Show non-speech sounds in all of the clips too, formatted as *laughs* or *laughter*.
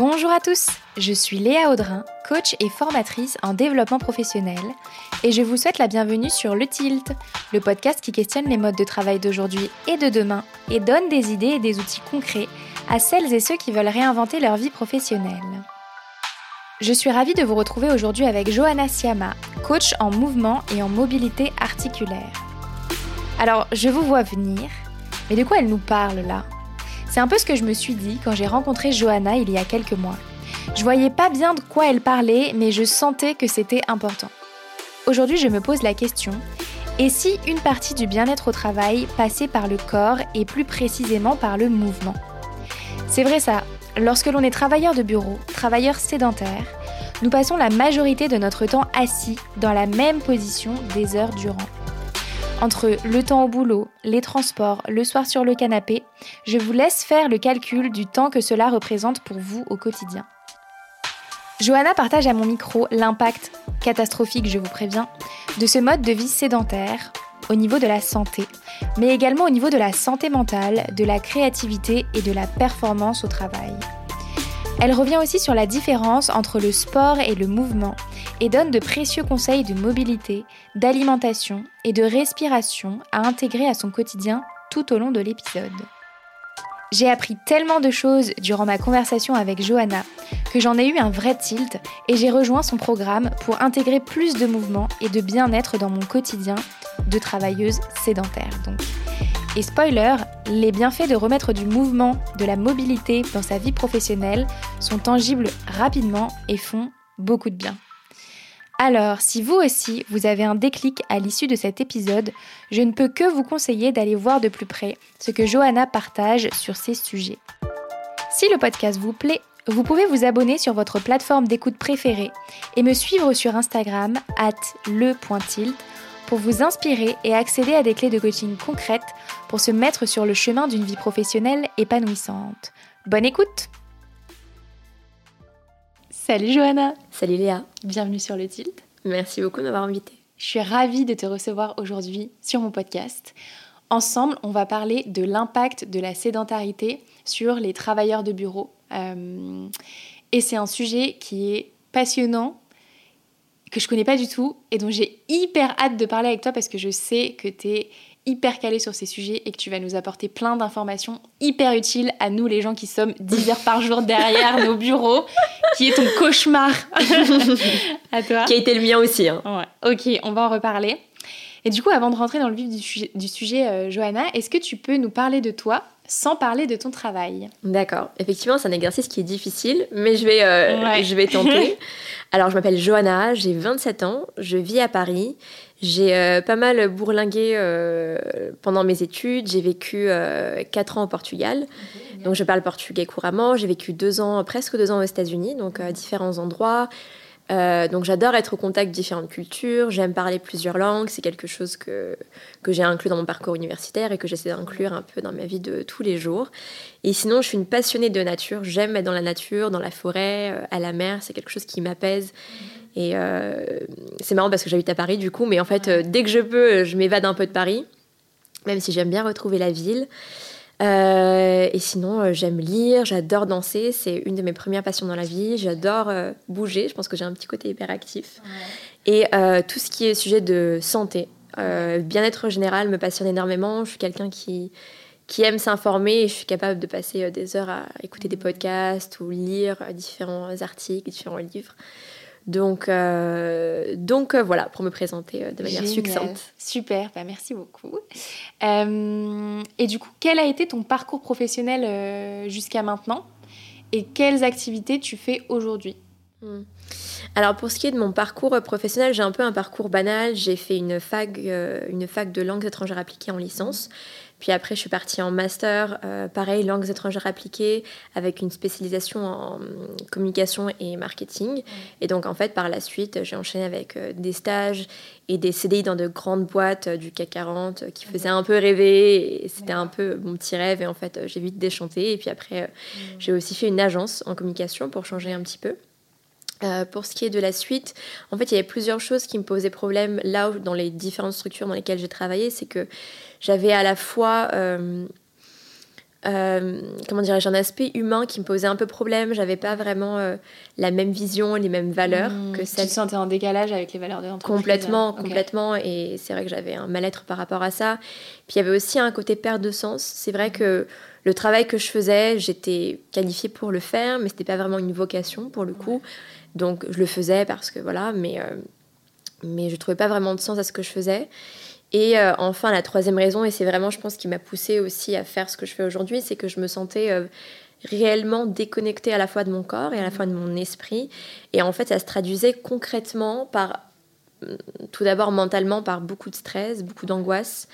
Bonjour à tous, je suis Léa Audrin, coach et formatrice en développement professionnel, et je vous souhaite la bienvenue sur Le Tilt, le podcast qui questionne les modes de travail d'aujourd'hui et de demain et donne des idées et des outils concrets à celles et ceux qui veulent réinventer leur vie professionnelle. Je suis ravie de vous retrouver aujourd'hui avec Johanna Siama, coach en mouvement et en mobilité articulaire. Alors, je vous vois venir, mais de quoi elle nous parle là? C'est un peu ce que je me suis dit quand j'ai rencontré Johanna il y a quelques mois. Je voyais pas bien de quoi elle parlait, mais je sentais que c'était important. Aujourd'hui, je me pose la question et si une partie du bien-être au travail passait par le corps et plus précisément par le mouvement? C'est vrai ça, lorsque l'on est travailleur de bureau, travailleur sédentaire, nous passons la majorité de notre temps assis dans la même position des heures durant. Entre le temps au boulot, les transports, le soir sur le canapé, je vous laisse faire le calcul du temps que cela représente pour vous au quotidien. Johanna partage à mon micro l'impact catastrophique, je vous préviens, de ce mode de vie sédentaire au niveau de la santé, mais également au niveau de la santé mentale, de la créativité et de la performance au travail. Elle revient aussi sur la différence entre le sport et le mouvement et donne de précieux conseils de mobilité, d'alimentation et de respiration à intégrer à son quotidien tout au long de l'épisode. J'ai appris tellement de choses durant ma conversation avec Johanna que j'en ai eu un vrai tilt et j'ai rejoint son programme pour intégrer plus de mouvement et de bien-être dans mon quotidien de travailleuse sédentaire. Et spoiler, les bienfaits de remettre du mouvement, de la mobilité dans sa vie professionnelle sont tangibles rapidement et font beaucoup de bien. Alors, si vous aussi, vous avez un déclic à l'issue de cet épisode, je ne peux que vous conseiller d'aller voir de plus près ce que Johanna partage sur ces sujets. Si le podcast vous plaît, vous pouvez vous abonner sur votre plateforme d'écoute préférée et me suivre sur Instagram at le.tilt pour vous inspirer et accéder à des clés de coaching concrètes pour se mettre sur le chemin d'une vie professionnelle épanouissante. Bonne écoute Salut Johanna Salut Léa Bienvenue sur le Tilt. Merci beaucoup de m'avoir invitée. Je suis ravie de te recevoir aujourd'hui sur mon podcast. Ensemble, on va parler de l'impact de la sédentarité sur les travailleurs de bureau. Euh, et c'est un sujet qui est passionnant que je connais pas du tout et dont j'ai hyper hâte de parler avec toi parce que je sais que tu es hyper calé sur ces sujets et que tu vas nous apporter plein d'informations hyper utiles à nous les gens qui sommes 10 heures par jour derrière nos bureaux, qui est ton cauchemar *laughs* à toi. Qui a été le mien aussi. Hein. Ouais. Ok, on va en reparler. Et du coup, avant de rentrer dans le vif du sujet, du sujet euh, Johanna, est-ce que tu peux nous parler de toi sans parler de ton travail D'accord. Effectivement, c'est un exercice qui est difficile, mais je vais, euh, je vais tenter. *laughs* Alors, je m'appelle Johanna, j'ai 27 ans, je vis à Paris. J'ai euh, pas mal bourlingué pendant mes études. J'ai vécu 4 ans au Portugal, donc je parle portugais couramment. J'ai vécu deux ans, presque deux ans aux États-Unis, donc à différents endroits. Euh, donc j'adore être au contact de différentes cultures, j'aime parler plusieurs langues, c'est quelque chose que, que j'ai inclus dans mon parcours universitaire et que j'essaie d'inclure un peu dans ma vie de tous les jours. Et sinon, je suis une passionnée de nature, j'aime être dans la nature, dans la forêt, euh, à la mer, c'est quelque chose qui m'apaise. Et euh, c'est marrant parce que j'habite à Paris du coup, mais en fait, dès que je peux, je m'évade un peu de Paris, même si j'aime bien retrouver la ville. Euh, et sinon, euh, j'aime lire, j'adore danser, c'est une de mes premières passions dans la vie. J'adore euh, bouger, je pense que j'ai un petit côté hyperactif. Et tout ce qui est sujet de santé, bien-être général me passionne énormément. Je suis quelqu'un qui, qui aime s'informer et je suis capable de passer des heures à écouter des podcasts ou lire différents articles, différents livres. Donc, euh, donc euh, voilà, pour me présenter euh, de manière succincte. Super, bah, merci beaucoup. et du coup, quel a été ton parcours professionnel jusqu'à maintenant? Et quelles activités tu fais aujourd'hui? Hmm. Alors pour ce qui est de mon parcours professionnel, j'ai un peu un parcours banal. J'ai fait une fac, une fac de langues étrangères appliquées en licence. Puis après, je suis partie en master, euh, pareil, langues étrangères appliquées, avec une spécialisation en communication et marketing. Et donc, en fait, par la suite, j'ai enchaîné avec euh, des stages et des CDI dans de grandes boîtes euh, du CAC 40 qui faisaient un peu rêver. C'était un peu mon petit rêve. Et en fait, j'ai vite déchanté. Et puis après, j'ai aussi fait une agence en communication pour changer un petit peu. Pour ce qui est de la suite, en fait, il y avait plusieurs choses qui me posaient problème là dans les différentes structures dans lesquelles j'ai travaillé. C'est que j'avais à la fois euh, euh, comment dirais-je, un aspect humain qui me posait un peu problème. J'avais pas vraiment euh, la même vision, les mêmes valeurs mmh, que celle. Tu te sentais en décalage avec les valeurs de l'entreprise Complètement, complètement. Et c'est vrai que j'avais un mal-être par rapport à ça. Puis il y avait aussi un côté perte de sens. C'est vrai que le travail que je faisais, j'étais qualifiée pour le faire, mais c'était pas vraiment une vocation pour le coup. Donc je le faisais parce que voilà, mais, euh, mais je trouvais pas vraiment de sens à ce que je faisais. Et euh, enfin, la troisième raison, et c'est vraiment, je pense, qui m'a poussée aussi à faire ce que je fais aujourd'hui, c'est que je me sentais euh, réellement déconnectée à la fois de mon corps et à la fois de mon esprit. Et en fait, ça se traduisait concrètement par, mm, tout d'abord mentalement, par beaucoup de stress, beaucoup d'angoisse.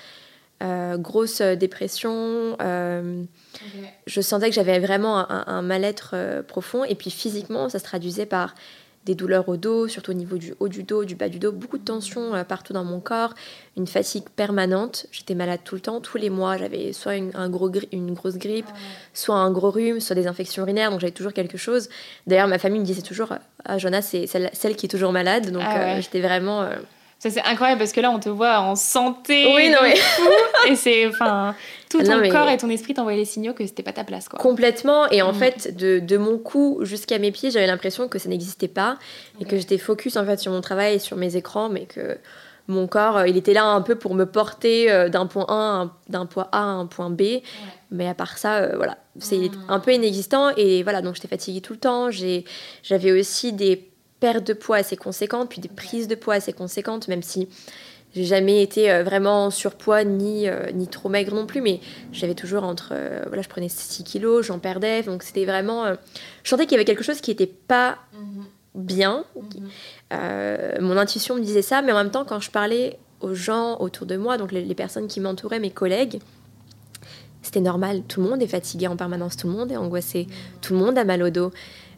Euh, grosse dépression. Je sentais que j'avais vraiment un, un mal-être profond. Et puis physiquement, ça se traduisait par des douleurs au dos, surtout au niveau du haut du dos, du bas du dos, beaucoup de tensions euh, partout dans mon corps, une fatigue permanente. J'étais malade tout le temps, tous les mois. J'avais soit une, un gros une grosse grippe, soit un gros rhume, soit des infections urinaires, donc j'avais toujours quelque chose. D'ailleurs, ma famille me disait toujours Ah, Jonas, c'est celle, qui est toujours malade, donc ah euh, j'étais vraiment. Ça, c'est incroyable parce que là, on te voit en santé. Oui, non, mais. *laughs* et c'est. Enfin, tout ton corps et ton esprit t'envoyaient les signaux que c'était pas ta place, quoi. Complètement. Et en mm. fait, de, de, mon cou jusqu'à mes pieds, j'avais l'impression que ça n'existait pas. Et que j'étais focus, en fait, sur mon travail et sur mes écrans, mais que mon corps, euh, il était là un peu pour me porter euh, d'un point A, d'un point A à un point B. Mais à part ça, euh, voilà, c'est mm. un peu inexistant. Et voilà, donc j'étais fatiguée tout le temps. J'avais aussi des perte de poids assez conséquente, puis des prises de poids assez conséquentes, même si j'ai jamais été euh, vraiment surpoids ni, euh, ni trop maigre non plus, mais j'avais toujours entre. Euh, voilà, je prenais 6 kilos, j'en perdais, donc c'était vraiment. je sentais qu'il y avait quelque chose qui n'était pas mhm. bien. Mhm. mon intuition me disait ça, mais en même temps, quand je parlais aux gens autour de moi, donc les, personnes qui m'entouraient, mes collègues, c'était normal. Tout le monde est fatigué en permanence, tout le monde est angoissé, mhm. tout le monde a mal au dos.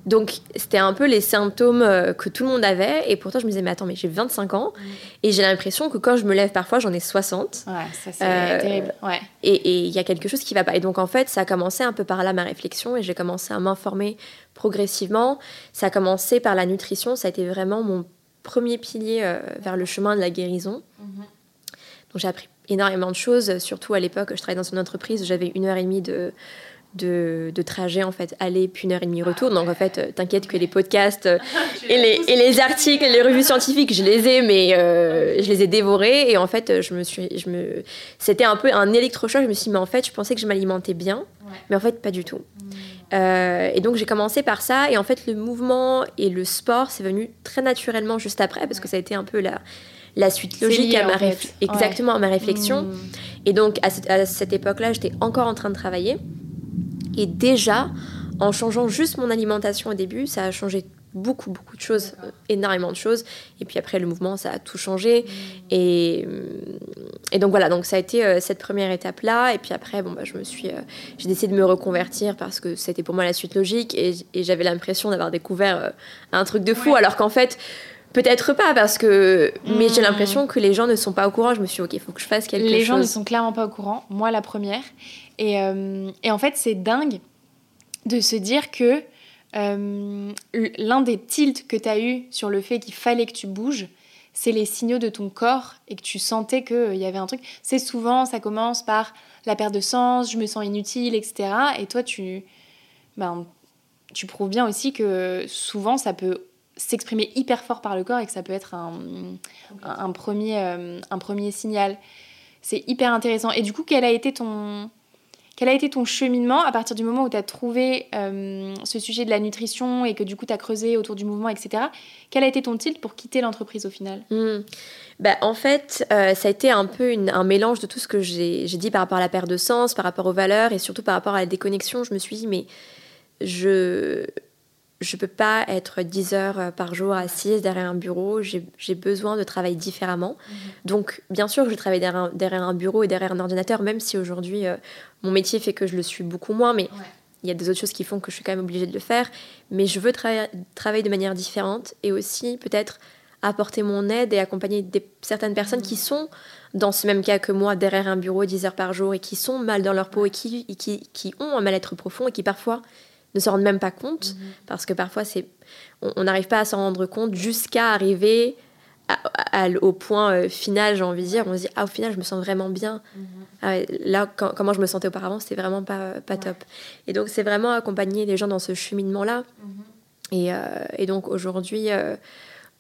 Donc, c'était un peu les symptômes euh, que tout le monde avait. Et pourtant, je me disais, mais attends, mais j'ai 25 ans. Mm. Et j'ai l'impression que quand je me lève parfois, j'en ai 60. Ouais, ça, c'est euh, terrible. Ouais. Et il y a quelque chose qui va pas. Et donc, en fait, ça a commencé un peu par là, ma réflexion. Et j'ai commencé à m'informer progressivement. Ça a commencé par la nutrition. Ça a été vraiment mon premier pilier euh, vers le chemin de la guérison. Mm-hmm. Donc, j'ai appris énormément de choses. Surtout à l'époque, je travaillais dans une entreprise. J'avais une heure et demie de de, de, trajet en fait aller puis une heure et demie retour. Donc en fait euh, t'inquiète que les podcasts euh, *laughs* et, les, et les articles les revues scientifiques je les ai mais euh, je les ai dévorés. Et en fait je me suis je me c'était un peu un électrochoc. Je me suis dit mais en fait je pensais que je m'alimentais bien mais en fait pas du tout. Hmm. et donc j'ai commencé par ça. Et en fait le mouvement et le sport c'est venu très naturellement juste après parce que ça a été un peu la la suite logique à ma exactement à ma réflexion. Hmm. et donc à cette, à cette époque là j'étais encore en train de travailler et déjà, en changeant juste mon alimentation au début, ça a changé beaucoup, beaucoup de choses, énormément de choses. Et puis après, le mouvement, ça a tout changé. Mmh. Et, et, donc voilà, donc ça a été euh, cette première étape-là. Et puis après, bon, bah, je me suis, euh, j'ai décidé de me reconvertir parce que c'était pour moi la suite logique. Et, j'avais l'impression d'avoir découvert euh, un truc de fou, alors qu'en fait, Peut-être pas parce que mais j'ai mmh. l'impression que les gens ne sont pas au courant. Je me suis dit, OK, il faut que je fasse quelque chose. Les gens ne sont clairement pas au courant, moi la première. Et, euh, et en fait, c'est dingue de se dire que euh, l'un des tilts que tu as eu sur le fait qu'il fallait que tu bouges, c'est les signaux de ton corps et que tu sentais qu'il euh, y avait un truc. C'est souvent, ça commence par la perte de sens, je me sens inutile, etc. Et toi, tu, ben, tu prouves bien aussi que souvent, ça peut s'exprimer hyper fort par le corps et que ça peut être un, un, premier, un premier signal. C'est hyper intéressant. Et du coup, quel a été ton, quel a été ton cheminement à partir du moment où tu as trouvé euh, ce sujet de la nutrition et que du coup tu as creusé autour du mouvement, etc. Quel a été ton tilt pour quitter l'entreprise au final? Hmm. bah, En fait, euh, ça a été un peu un mélange de tout ce que j'ai dit par rapport à la perte de sens, par rapport aux valeurs et surtout par rapport à la déconnexion. Je me suis dit, mais je je ne peux pas être 10 heures euh, par jour assise derrière un bureau, j'ai besoin de travailler différemment. Mhm. Donc, bien sûr que je travaille derrière, derrière, un bureau et derrière un ordinateur, même si aujourd'hui euh, mon métier fait que je le suis beaucoup moins, mais il y a des autres choses qui font que je suis quand même obligée de le faire. Mais je veux travailler de manière différente et aussi peut-être apporter mon aide et accompagner des, certaines personnes qui mhm. sont dans ce même cas que moi, derrière un bureau 10 heures par jour et qui sont mal dans leur peau et qui, qui, qui ont un mal-être profond et qui parfois ne se rendent même pas compte, mhm. parce que parfois c'est, on n'arrive pas à s'en rendre compte jusqu'à arriver au point final, j'ai envie de dire, on se dit, ah, au final, je me sens vraiment bien. Mhm. Ah là, comment je me sentais auparavant, c'était vraiment pas, pas top. Et donc, c'est vraiment accompagner les gens dans ce cheminement-là. Mhm. et, et, donc, aujourd'hui,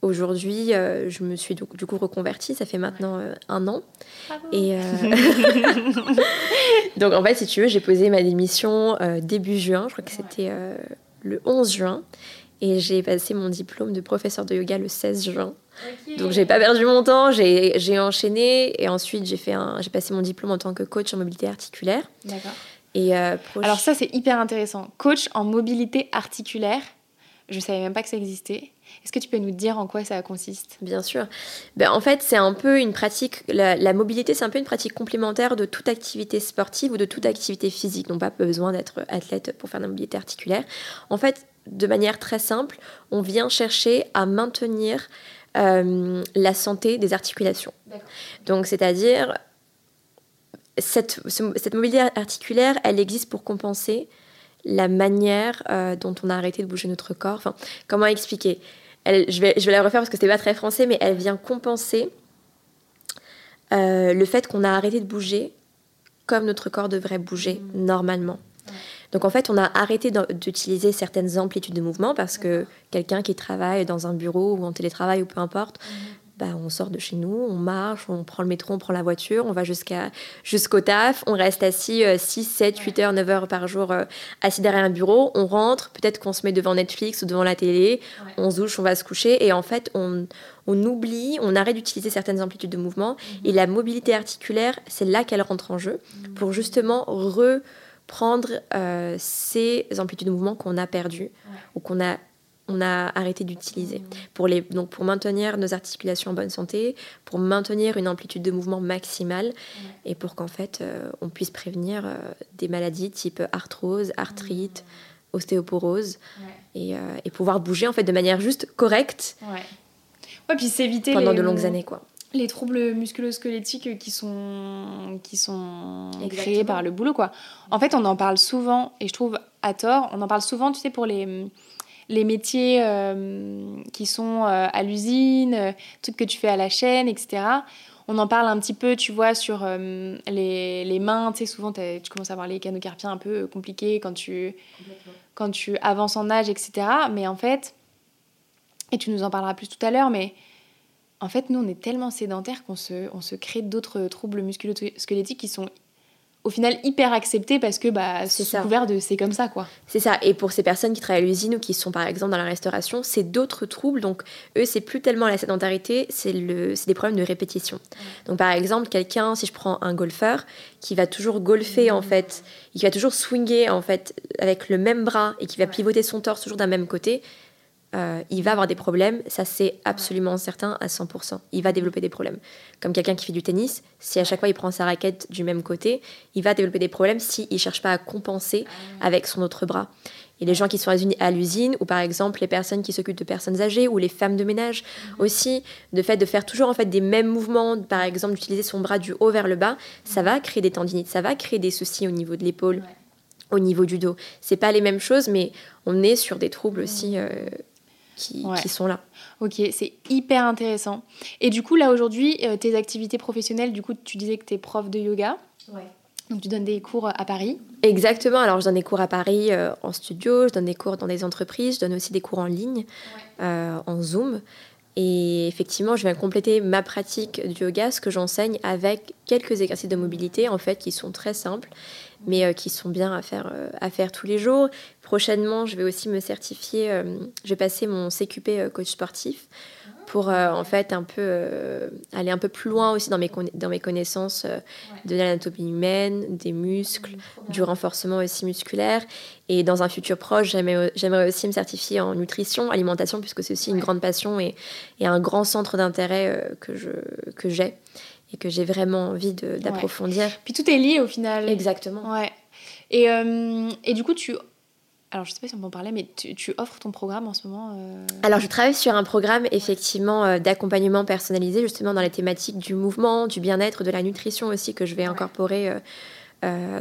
Aujourd'hui, euh, je me suis du, coup reconvertie, ça fait maintenant euh, un an. Et euh, *laughs* *laughs* donc en fait, si tu veux, j'ai posé ma démission début juin, je crois que c'était le 11 juin, et j'ai passé mon diplôme de professeur de yoga le 16 juin. Donc j'ai pas perdu mon temps, j'ai enchaîné et ensuite j'ai fait j'ai passé mon diplôme en tant que coach en mobilité articulaire. D'accord. Et alors ça c'est hyper intéressant, coach en mobilité articulaire. Je savais même pas que ça existait. Est-ce que tu peux nous dire en quoi ça consiste? Bien sûr. Ben, en fait, c'est un peu une pratique, la, mobilité, c'est un peu une pratique complémentaire de toute activité sportive ou de toute activité physique. Donc, pas besoin d'être athlète pour faire de la mobilité articulaire. En fait, de manière très simple, on vient chercher à maintenir euh, la santé des articulations. Donc, c'est-à-dire, cette, cette mobilité articulaire, elle existe pour compenser la manière euh, dont on a arrêté de bouger notre corps. Enfin, comment expliquer? Je, vais, je vais la refaire parce que c'était pas très français, mais elle vient compenser euh, le fait qu'on a arrêté de bouger comme notre corps devrait bouger mmh. normalement. Donc en fait, on a arrêté d'utiliser certaines amplitudes de mouvement parce que quelqu'un qui travaille dans un bureau ou en télétravail ou peu importe, mmh. Bah, on sort de chez nous, on marche, on prend le métro, on prend la voiture, on va jusqu'à, jusqu'au taf, on reste assis 6, 7, 8 heures, 9 heures par jour euh, assis derrière un bureau, on rentre, peut-être qu'on se met devant Netflix ou devant la télé, on se douche, on va se coucher et en fait on, on oublie, on arrête d'utiliser certaines amplitudes de mouvement mhm. et la mobilité articulaire, c'est là qu'elle rentre en jeu mhm. pour justement reprendre euh, ces amplitudes de mouvement qu'on a perdues ou qu'on a on a arrêté d'utiliser. Pour, les, donc pour maintenir nos articulations en bonne santé, pour maintenir une amplitude de mouvement maximale et pour qu'en fait euh, on puisse prévenir euh, des maladies type arthrose, arthrite, ostéoporose et, euh, et, pouvoir bouger en fait de manière juste correcte. Ouais. puis s'éviter pendant de longues années quoi. Les troubles musculo-squelettiques qui sont, qui sont créés par le boulot quoi. En fait, on en parle souvent et je trouve à tort, on en parle souvent, tu sais, pour les les métiers euh, qui sont euh, à l'usine, euh, trucs que tu fais à la chaîne, etc. On en parle un petit peu, tu vois, sur les, les, mains. Tu sais, souvent, tu commences à avoir les canaux carpiens un peu compliqués quand tu, quand tu avances en âge, etc. Mais en fait, et tu nous en parleras plus tout à l'heure, mais en fait, nous, on est tellement sédentaires qu'on se, on se crée d'autres troubles musculo-squelettiques qui sont au final hyper accepté parce que bah, c'est couvert de c'est comme ça quoi. C'est ça. Et pour ces personnes qui travaillent à l'usine ou qui sont par exemple dans la restauration, c'est d'autres troubles. Donc eux, c'est plus tellement la sédentarité, c'est le, des problèmes de répétition. Donc par exemple, quelqu'un, si je prends un golfeur qui va toujours golfer en fait, qui va toujours swinger en fait avec le même bras et qui va pivoter son torse toujours d'un même côté, euh, il va avoir des problèmes, ça c'est absolument certain à 100%. Il va développer des problèmes. Comme quelqu'un qui fait du tennis, si à chaque fois il prend sa raquette du même côté, il va développer des problèmes s'il ne cherche pas à compenser ah avec son autre bras. Et les gens qui sont à l'usine, ou par exemple les personnes qui s'occupent de personnes âgées, ou les femmes de ménage mhm. aussi, de fait de faire toujours en fait des mêmes mouvements, par exemple d'utiliser son bras du haut vers le bas, ça va créer des tendinites, ça va créer des soucis au niveau de l'épaule. au niveau du dos. C'est pas les mêmes choses, mais on est sur des troubles aussi euh, qui, sont là. Ok, c'est hyper intéressant. Et du coup, là aujourd'hui, euh, tes activités professionnelles, du coup, tu disais que tu es prof de yoga. Ouais. Donc tu donnes des cours à Paris Exactement, alors je donne des cours à Paris euh, en studio, je donne des cours dans des entreprises, je donne aussi des cours en ligne, euh, en Zoom. Et effectivement, je viens compléter ma pratique du yoga, ce que j'enseigne, avec quelques exercices de mobilité, en fait, qui sont très simples, mais euh, qui sont bien à faire, euh, à faire tous les jours. Prochainement, je vais aussi me certifier, euh, je vais passer mon CQP coach sportif pour en fait un peu aller un peu plus loin aussi dans mes, dans mes connaissances de l'anatomie humaine, des muscles, du renforcement aussi musculaire. Et dans un futur proche, j'aimerais aussi me certifier en nutrition, alimentation, puisque c'est aussi une grande passion et, et un grand centre d'intérêt que j'ai. Que et que j'ai vraiment envie d'approfondir. Puis tout est lié au final. Exactement. Ouais. Et, euh, et du coup, tu. Alors, je sais pas si on peut en parler, mais tu, tu offres ton programme en ce moment euh? Alors, je travaille sur un programme effectivement euh, d'accompagnement personnalisé, justement dans les thématiques du mouvement, du bien-être, de la nutrition aussi, que je vais incorporer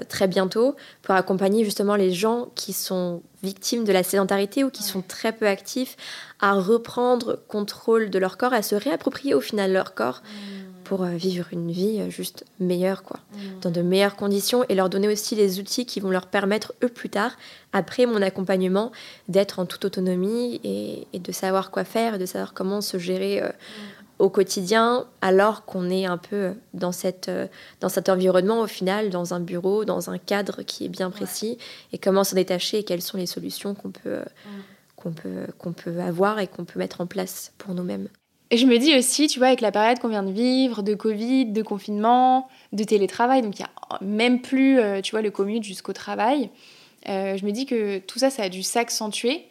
très bientôt pour accompagner justement les gens qui sont victimes de la sédentarité ou qui sont très peu actifs à reprendre contrôle de leur corps, à se réapproprier au final leur corps. Mmh pour euh, vivre une vie euh, juste meilleure, quoi, mmh. dans de meilleures conditions et leur donner aussi les outils qui vont leur permettre, eux, plus tard, après mon accompagnement, d'être en toute autonomie et, de savoir quoi faire de savoir comment se gérer euh, mmh. au quotidien alors qu'on est un peu dans, cette, dans cet environnement, au final, dans un bureau, dans un cadre qui est bien précis et comment s'en détacher et quelles sont les solutions qu'on peut. Mmh. qu'on peut, qu'on peut avoir et qu'on peut mettre en place pour nous-mêmes. Et je me dis aussi, tu vois, avec la période qu'on vient de vivre, de Covid, de confinement, de télétravail, donc il n'y a même plus, euh, tu vois, le commute jusqu'au travail, euh, je me dis que tout ça, ça a dû s'accentuer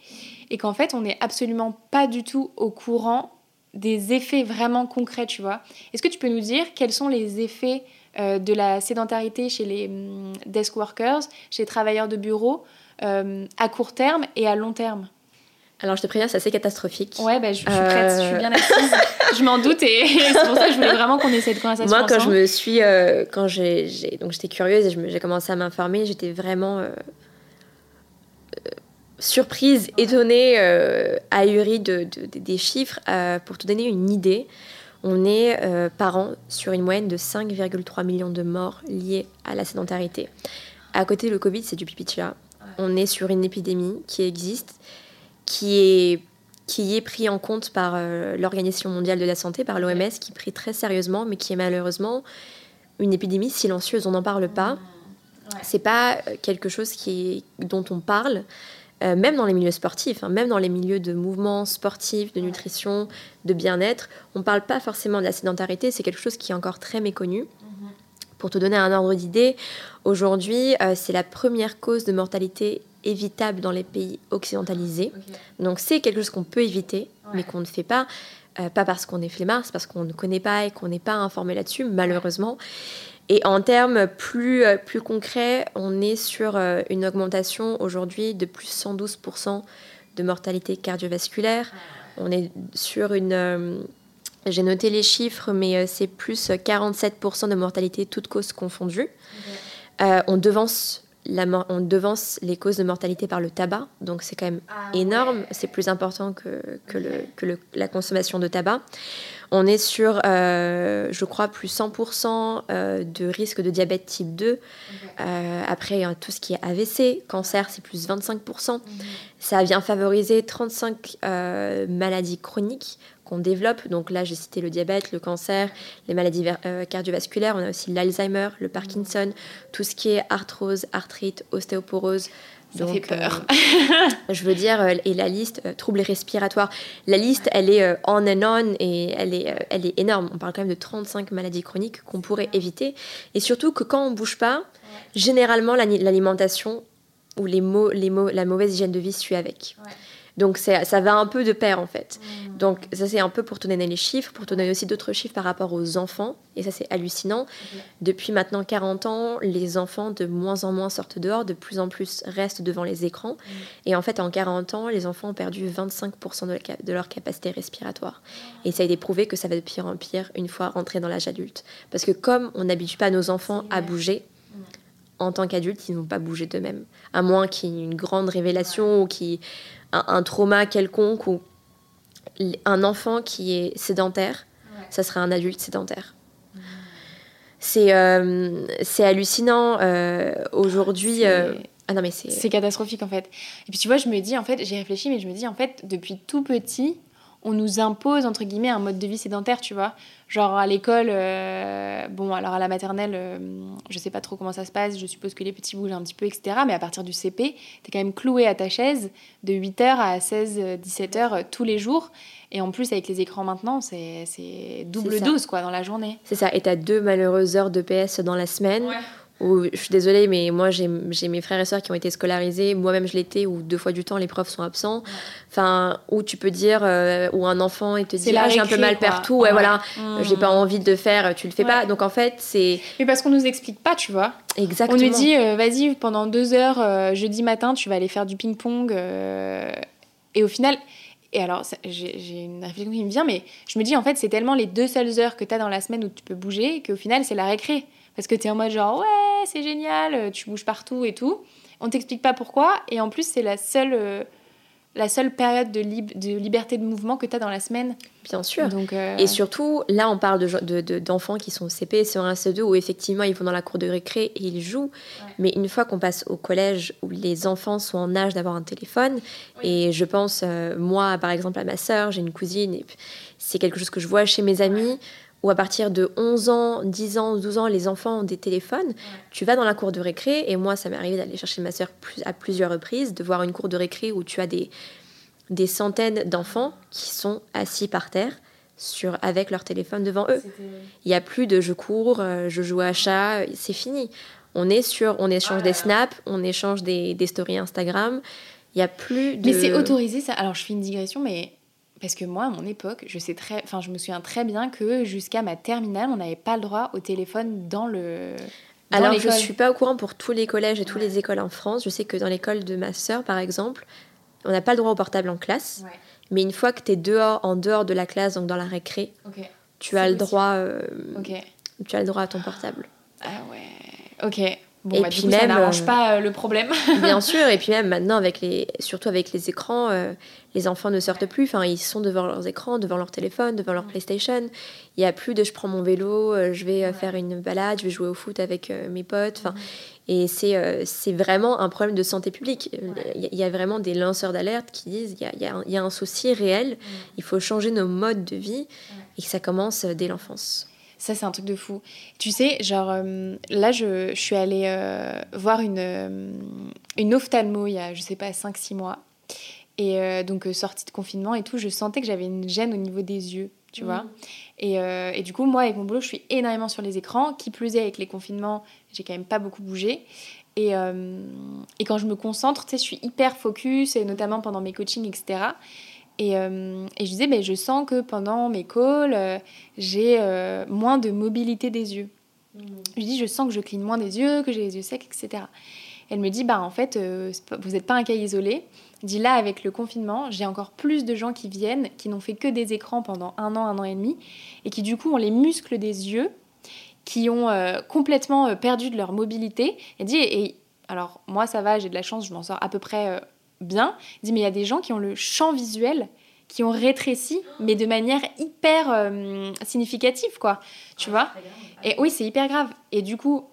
et qu'en fait, on n'est absolument pas du tout au courant des effets vraiment concrets, tu vois. Est-ce que tu peux nous dire quels sont les effets euh, de la sédentarité chez les hum, desk workers, chez les travailleurs de bureau, à court terme et à long terme? Alors je te préviens, c'est assez catastrophique. Ouais, bah, je, suis prête, je suis bien assise. *laughs* je m'en doute et c'est pour ça que je voulais vraiment qu'on ait cette conversation. Moi, quand je me suis, euh, quand j'ai, donc j'étais curieuse et j'ai commencé à m'informer, j'étais vraiment euh, euh, surprise, étonnée, ahurie de, des chiffres. pour te donner une idée, on est par an sur une moyenne de 5,3 millions de morts liées à la sédentarité. À côté, le Covid, c'est du pipi de chat. On est sur une épidémie qui existe qui est, qui est pris en compte par euh, l'Organisation mondiale de la santé, par l'OMS, qui est pris très sérieusement, mais qui est malheureusement une épidémie silencieuse. On n'en parle pas. Mmh. C'est pas euh, quelque chose qui dont on parle. Euh, même dans les milieux sportifs, hein, même dans les milieux de mouvement sportif, de nutrition, de bien-être, on ne parle pas forcément de la sédentarité, c'est quelque chose qui est encore très méconnu. Mmh. Pour te donner un ordre d'idée, aujourd'hui, c'est la première cause de mortalité évitable dans les pays occidentalisés. Donc c'est quelque chose qu'on peut éviter, mais qu'on ne fait pas. Euh, pas parce qu'on est flemmard, c'est parce qu'on ne connaît pas et qu'on n'est pas informé là-dessus, malheureusement. Et en termes plus, euh, plus concrets, on est sur euh, une augmentation aujourd'hui de plus 112% de mortalité cardiovasculaire. Ah. On est sur une... J'ai noté les chiffres, mais c'est plus 47% de mortalité toutes causes confondues. on devance on devance les causes de mortalité par le tabac, donc c'est quand même ah énorme, c'est plus important que, que, la consommation de tabac. On est sur, euh, je crois, plus 100% euh, de risque de diabète type 2. Euh, après, tout ce qui est AVC, cancer, c'est plus 25%. Mhm. Ça vient favoriser 35 maladies chroniques qu'on développe. Donc là, j'ai cité le diabète, le cancer, les maladies euh, cardiovasculaires. On a aussi l'Alzheimer, le Parkinson, tout ce qui est arthrose, arthrite, ostéoporose. Ça fait peur. Euh, je veux dire, euh, et la liste, troubles respiratoires, la liste, elle est on and on et elle est, elle est énorme. On parle quand même de 35 maladies chroniques qu'on pourrait éviter. Et surtout que quand on bouge pas, généralement, l'alimentation ou les mots, les mots, la mauvaise hygiène de vie suit avec. Donc ça va un peu de pair en fait. Mmh. Donc ça c'est un peu pour te donner les chiffres, pour te donner aussi d'autres chiffres par rapport aux enfants. Et ça c'est hallucinant. Depuis maintenant 40 ans, les enfants de moins en moins sortent dehors, de plus en plus restent devant les écrans. Mmh. Et en fait en 40 ans, les enfants ont perdu 25% de, de, leur capacité respiratoire. Et ça a été prouvé que ça va de pire en pire une fois rentré dans l'âge adulte. Parce que comme on n'habitue pas nos enfants à bouger, mmh. en tant qu'adultes, ils ne vont pas bouger d'eux-mêmes. À moins qu'il y ait une grande révélation ou qui un, trauma quelconque ou un enfant qui est sédentaire, ça serait un adulte sédentaire. Mmh. C'est euh, hallucinant euh, aujourd'hui. Euh, ah non mais c'est c'est catastrophique en fait. Et puis tu vois, je me dis en fait, j'ai réfléchi mais je me dis en fait depuis tout petit, on nous impose entre guillemets un mode de vie sédentaire, tu vois. Genre à l'école, euh, bon alors à la maternelle, euh, je sais pas trop comment ça se passe, je suppose que les petits bougent un petit peu, etc. Mais à partir du CP, t'es quand même cloué à ta chaise de 8h à 16, 17h euh, tous les jours. Et en plus, avec les écrans maintenant, c'est double dose quoi dans la journée. C'est ça, et t'as deux malheureuses heures de PS dans la semaine je suis désolée, mais moi j'ai mes frères et sœurs qui ont été scolarisés, moi-même je l'étais, où deux fois du temps les profs sont absents. Enfin, où tu peux dire, euh, où un enfant il te dit, ah, j'ai un peu mal partout, ouais, voilà, mmh. j'ai pas envie de le faire, tu le fais pas. Donc en fait, c'est. Mais parce qu'on nous explique pas, tu vois. Exactement. On nous dit, euh, vas-y, pendant deux heures, euh, jeudi matin, tu vas aller faire du ping-pong. et au final, Et alors, j'ai une réflexion qui me vient, mais je me dis, en fait, c'est tellement les deux seules heures que tu as dans la semaine où tu peux bouger qu'au final, c'est la récré. Parce que tu es en mode genre, ouais, c'est génial, tu bouges partout et tout. On t'explique pas pourquoi. Et en plus, c'est la seule, euh, la seule période de, de liberté de mouvement que tu as dans la semaine. Bien sûr. Donc, euh, Et surtout, là, on parle d'enfants de, de, qui sont CP, CE1, CE2, où effectivement, ils vont dans la cour de récré et ils jouent. Mais une fois qu'on passe au collège, où les enfants sont en âge d'avoir un téléphone, et je pense, euh, moi, par exemple, à ma sœur, j'ai une cousine, et c'est quelque chose que je vois chez mes amis ou à partir de 11 ans, 10 ans, 12 ans, les enfants ont des téléphones, tu vas dans la cour de récré, et moi, ça m'est arrivé d'aller chercher ma soeur à plusieurs reprises, de voir une cour de récré où tu as des, des centaines d'enfants qui sont assis par terre sur, avec leur téléphone devant eux. Il n'y a plus de je cours, euh, je joue à chat, c'est fini. On est sur, on échange des snaps, on échange des, des stories Instagram. Il y a plus de... Mais c'est autorisé ça. Alors je fais une digression, mais parce que moi, à mon époque, je, sais très, enfin, je me souviens très bien que jusqu'à ma terminale, on n'avait pas le droit au téléphone dans le. Alors, je ne suis pas au courant pour tous les collèges et toutes les écoles en France. Je sais que dans l'école de ma sœur, par exemple, on n'a pas le droit au portable en classe. Mais une fois que tu es dehors, en dehors de la classe, donc dans la récré, tu as le droit. Euh, tu as le droit à ton portable. Ah ouais. Ok. Bon, et bah, puis même, ça n'arrange euh, pas euh, le problème. *laughs* bien sûr, et puis même maintenant, avec les, surtout avec les écrans, euh, les enfants ne sortent plus. Enfin, ils sont devant leurs écrans, devant leur téléphone, devant leur PlayStation. Il n'y a plus de je prends mon vélo, je vais faire une balade, je vais jouer au foot avec mes potes. Enfin, et c'est c'est vraiment un problème de santé publique. Il y, a vraiment des lanceurs d'alerte qui disent il y a, un souci réel, il faut changer nos modes de vie et que ça commence dès l'enfance. Ça, c'est un truc de fou. Tu sais, genre, euh, là, je, je, suis allée euh, voir une, euh, une ophtalmo il y a, je sais pas, 5-6 mois. Et donc, sortie de confinement et tout, je sentais que j'avais une gêne au niveau des yeux, tu vois. Mmh. Et, et, du coup, moi, avec mon boulot, je suis énormément sur les écrans. Qui plus est, avec les confinements, j'ai quand même pas beaucoup bougé. Et, et quand je me concentre, tu sais, je suis hyper focus, et notamment pendant mes coachings, etc. Euh, et, je disais, ben, je sens que pendant mes calls, euh, j'ai euh, moins de mobilité des yeux. Mmh. Je dis, je sens que je cligne moins des yeux, que j'ai les yeux secs, etc. Elle me dit, bah, en fait, vous n'êtes pas un cas isolé. Dit là, avec le confinement, j'ai encore plus de gens qui viennent, qui n'ont fait que des écrans pendant un an, un an et demi, et qui du coup ont les muscles des yeux, qui ont complètement perdu de leur mobilité. Elle dit, et, alors moi ça va, j'ai de la chance, je m'en sors à peu près bien. Il dit, mais il y a des gens qui ont le champ visuel qui ont rétréci, mais de manière hyper euh, significative, quoi. Tu vois? Et oui, c'est hyper grave. Et du coup,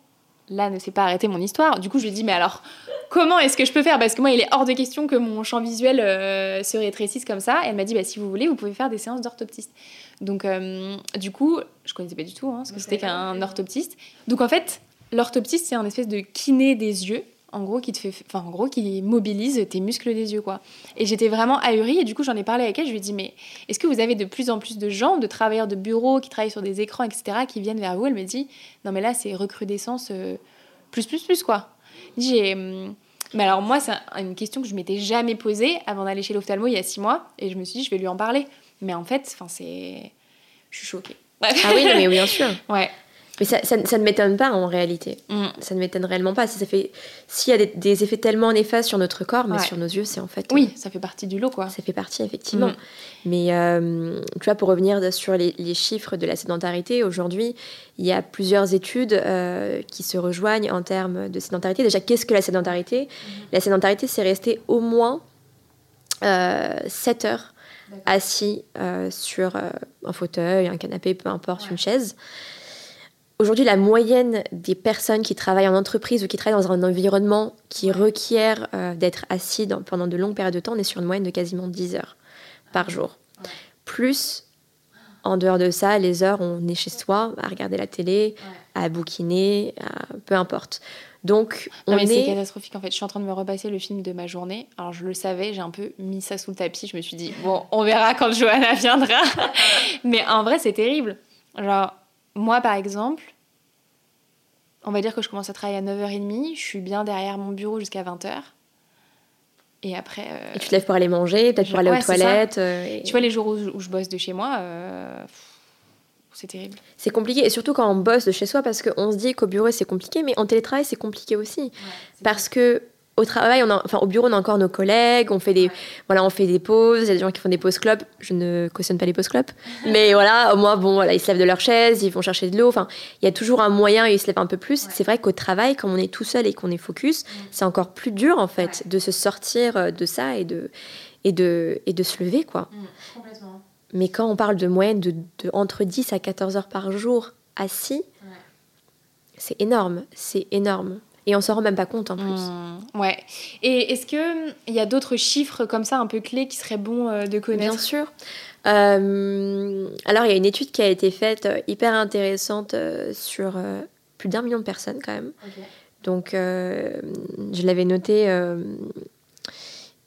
là, ne s'est pas arrêté mon histoire. Du coup, je lui dis, mais alors, comment est-ce que je peux faire? Parce que moi, il est hors de question que mon champ visuel euh, se rétrécisse comme ça. Et elle m'a dit, bah, si vous voulez, vous pouvez faire des séances d'orthoptiste. Donc, euh, du coup, je connaissais pas du tout hein, ce que c'était qu'un orthoptiste. Donc, en fait, l'orthoptiste, c'est un espèce de kiné des yeux en gros qui te fait enfin en gros qui mobilise tes muscles des yeux quoi. Et j'étais vraiment ahurie et du coup j'en ai parlé avec elle je lui ai dit mais est-ce que vous avez de plus en plus de gens de travailleurs de bureau qui travaillent sur des écrans etc qui viennent vers vous? Elle me dit non mais là c'est recrudescence euh, plus plus plus quoi. J'ai hum, mais alors moi c'est une question que je m'étais jamais posée avant d'aller chez l'ophtalmo il y a six mois et je me suis dit je vais lui en parler. Mais en fait enfin c'est je suis choquée. Ah oui mais bien sûr. Ouais mais ça, ça, ne m'étonne pas en réalité. Mm. Ça ne m'étonne réellement pas. Si ça fait, s'il y a des, effets tellement néfastes sur notre corps, mais sur nos yeux, c'est en fait. Oui, ça fait partie du lot, quoi. Ça fait partie, effectivement. Mm. Mais euh, tu vois, pour revenir sur les, chiffres de la sédentarité, aujourd'hui, il y a plusieurs études euh, qui se rejoignent en termes de sédentarité. Déjà, qu'est-ce que la sédentarité? Mm-hmm. La sédentarité, c'est rester au moins euh, 7 heures assis euh, sur un fauteuil, un canapé, peu importe, une chaise. Aujourd'hui, la moyenne des personnes qui travaillent en entreprise ou qui travaillent dans un environnement qui requiert euh, d'être assis pendant de longues périodes de temps, on est sur une moyenne de quasiment 10 heures par jour. Plus, en dehors de ça, les heures, on est chez soi à regarder la télé, à bouquiner, peu importe. Donc, on est... C'est catastrophique en fait. Je suis en train de me repasser le film de ma journée. Alors, je le savais, j'ai un peu mis ça sous le tapis. Je me suis dit, bon, on verra quand Johanna viendra. *laughs* Mais en vrai, c'est terrible. Genre, moi, par exemple, on va dire que je commence à travailler à 9h30, je suis bien derrière mon bureau jusqu'à 20h. Et après. et tu te lèves pour aller manger, peut-être pour aller aux toilettes. Euh, tu vois, les jours où, je bosse de chez moi, euh, c'est terrible. C'est compliqué, et surtout quand on bosse de chez soi, parce qu'on se dit qu'au bureau c'est compliqué, mais en télétravail c'est compliqué aussi. parce que au travail, on enfin au bureau, on a encore nos collègues, on fait des, voilà, on fait des pauses. Il y a des gens qui font des pauses club. Je ne cautionne pas les pauses club, *laughs* mais voilà, au moins bon, voilà, ils se lèvent de leur chaise, ils vont chercher de l'eau. Enfin, il y a toujours un moyen, ils se lèvent un peu plus. C'est vrai qu'au travail, quand on est tout seul et qu'on est focus, c'est encore plus dur en fait de se sortir euh, de ça et de et de et de se lever quoi. Mm, mais quand on parle de moyenne de, de, entre 10 à 14 heures par jour assis, c'est énorme, c'est énorme. Et on s'en rend même pas compte en plus. Mmh, ouais. Et est-ce qu'il il y a d'autres chiffres comme ça un peu clés qui seraient bons euh, de connaître? Bien sûr. Euh, alors il y a une étude qui a été faite euh, hyper intéressante sur plus d'un million de personnes quand même. Donc je l'avais noté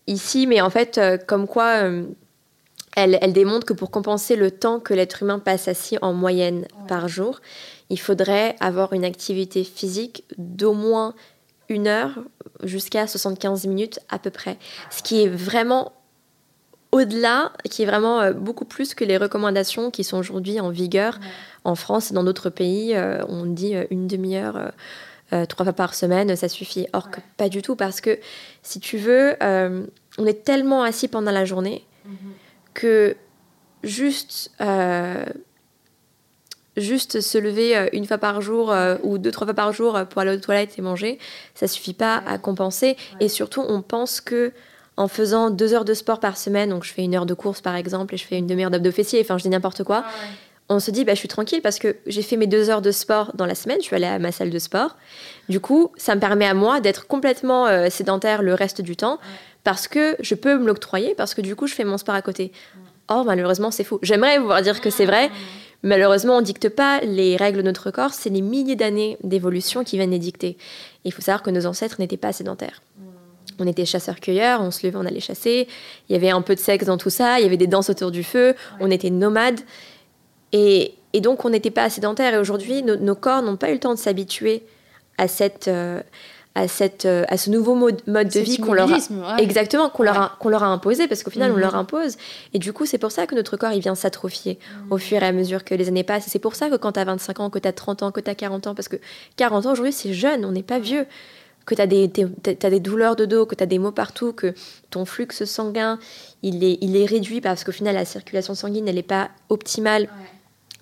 ici, mais en fait comme quoi elle, elle, démontre que pour compenser le temps que l'être humain passe assis en moyenne par jour, il faudrait avoir une activité physique d'au moins une heure jusqu'à 75 minutes à peu près. Ce qui est vraiment au-delà, qui est vraiment euh, beaucoup plus que les recommandations qui sont aujourd'hui en vigueur en France et dans d'autres pays. Euh, on dit euh, une demi-heure. trois fois par semaine, ça suffit. Or que pas du tout, parce que si tu veux, on est tellement assis pendant la journée mm-hmm. que juste juste se lever euh, une fois par jour euh, ou deux, trois fois par jour euh, pour aller aux toilettes et manger, ça suffit pas à compenser. Et surtout, on pense que en faisant deux heures de sport par semaine, donc je fais une heure de course par exemple et je fais une demi-heure d'abdos fessiers, enfin je dis n'importe quoi, ah on se dit bah, je suis tranquille parce que j'ai fait mes deux heures de sport dans la semaine, je suis allée à ma salle de sport. Du coup, ça me permet à moi d'être complètement sédentaire le reste du temps parce que je peux me l'octroyer, parce que du coup je fais mon sport à côté. Or, malheureusement, c'est faux. J'aimerais pouvoir dire que c'est vrai, Malheureusement, on ne dicte pas les règles de notre corps, c'est les milliers d'années d'évolution qui viennent les dicter. il faut savoir que nos ancêtres n'étaient pas sédentaires. Hmm. On était chasseurs-cueilleurs, on se levait, on allait chasser. Il y avait un peu de sexe dans tout ça, il y avait des danses autour du feu, on était nomades. Et, donc, on n'était pas sédentaires. Et aujourd'hui, nos corps n'ont pas eu le temps de s'habituer à cette, euh, à, cette, euh, à ce nouveau mode, mode de vie qu'on leur a, exactement qu'on leur, a, qu'on leur a imposé parce qu'au final on mhm. leur impose. Et du coup c'est pour ça que notre corps il vient s'atrophier au mhm. fur et à mesure que les années passent. Et c'est pour ça que quand tu as 25 ans que tu as 30 ans que tu as 40 ans parce que 40 ans aujourd'hui c'est jeune on n'est pas vieux. Que tu as des, as des douleurs de dos, que tu as des maux partout, que ton flux sanguin, il est, il est réduit parce qu'au final, la circulation sanguine, elle n'est pas optimale,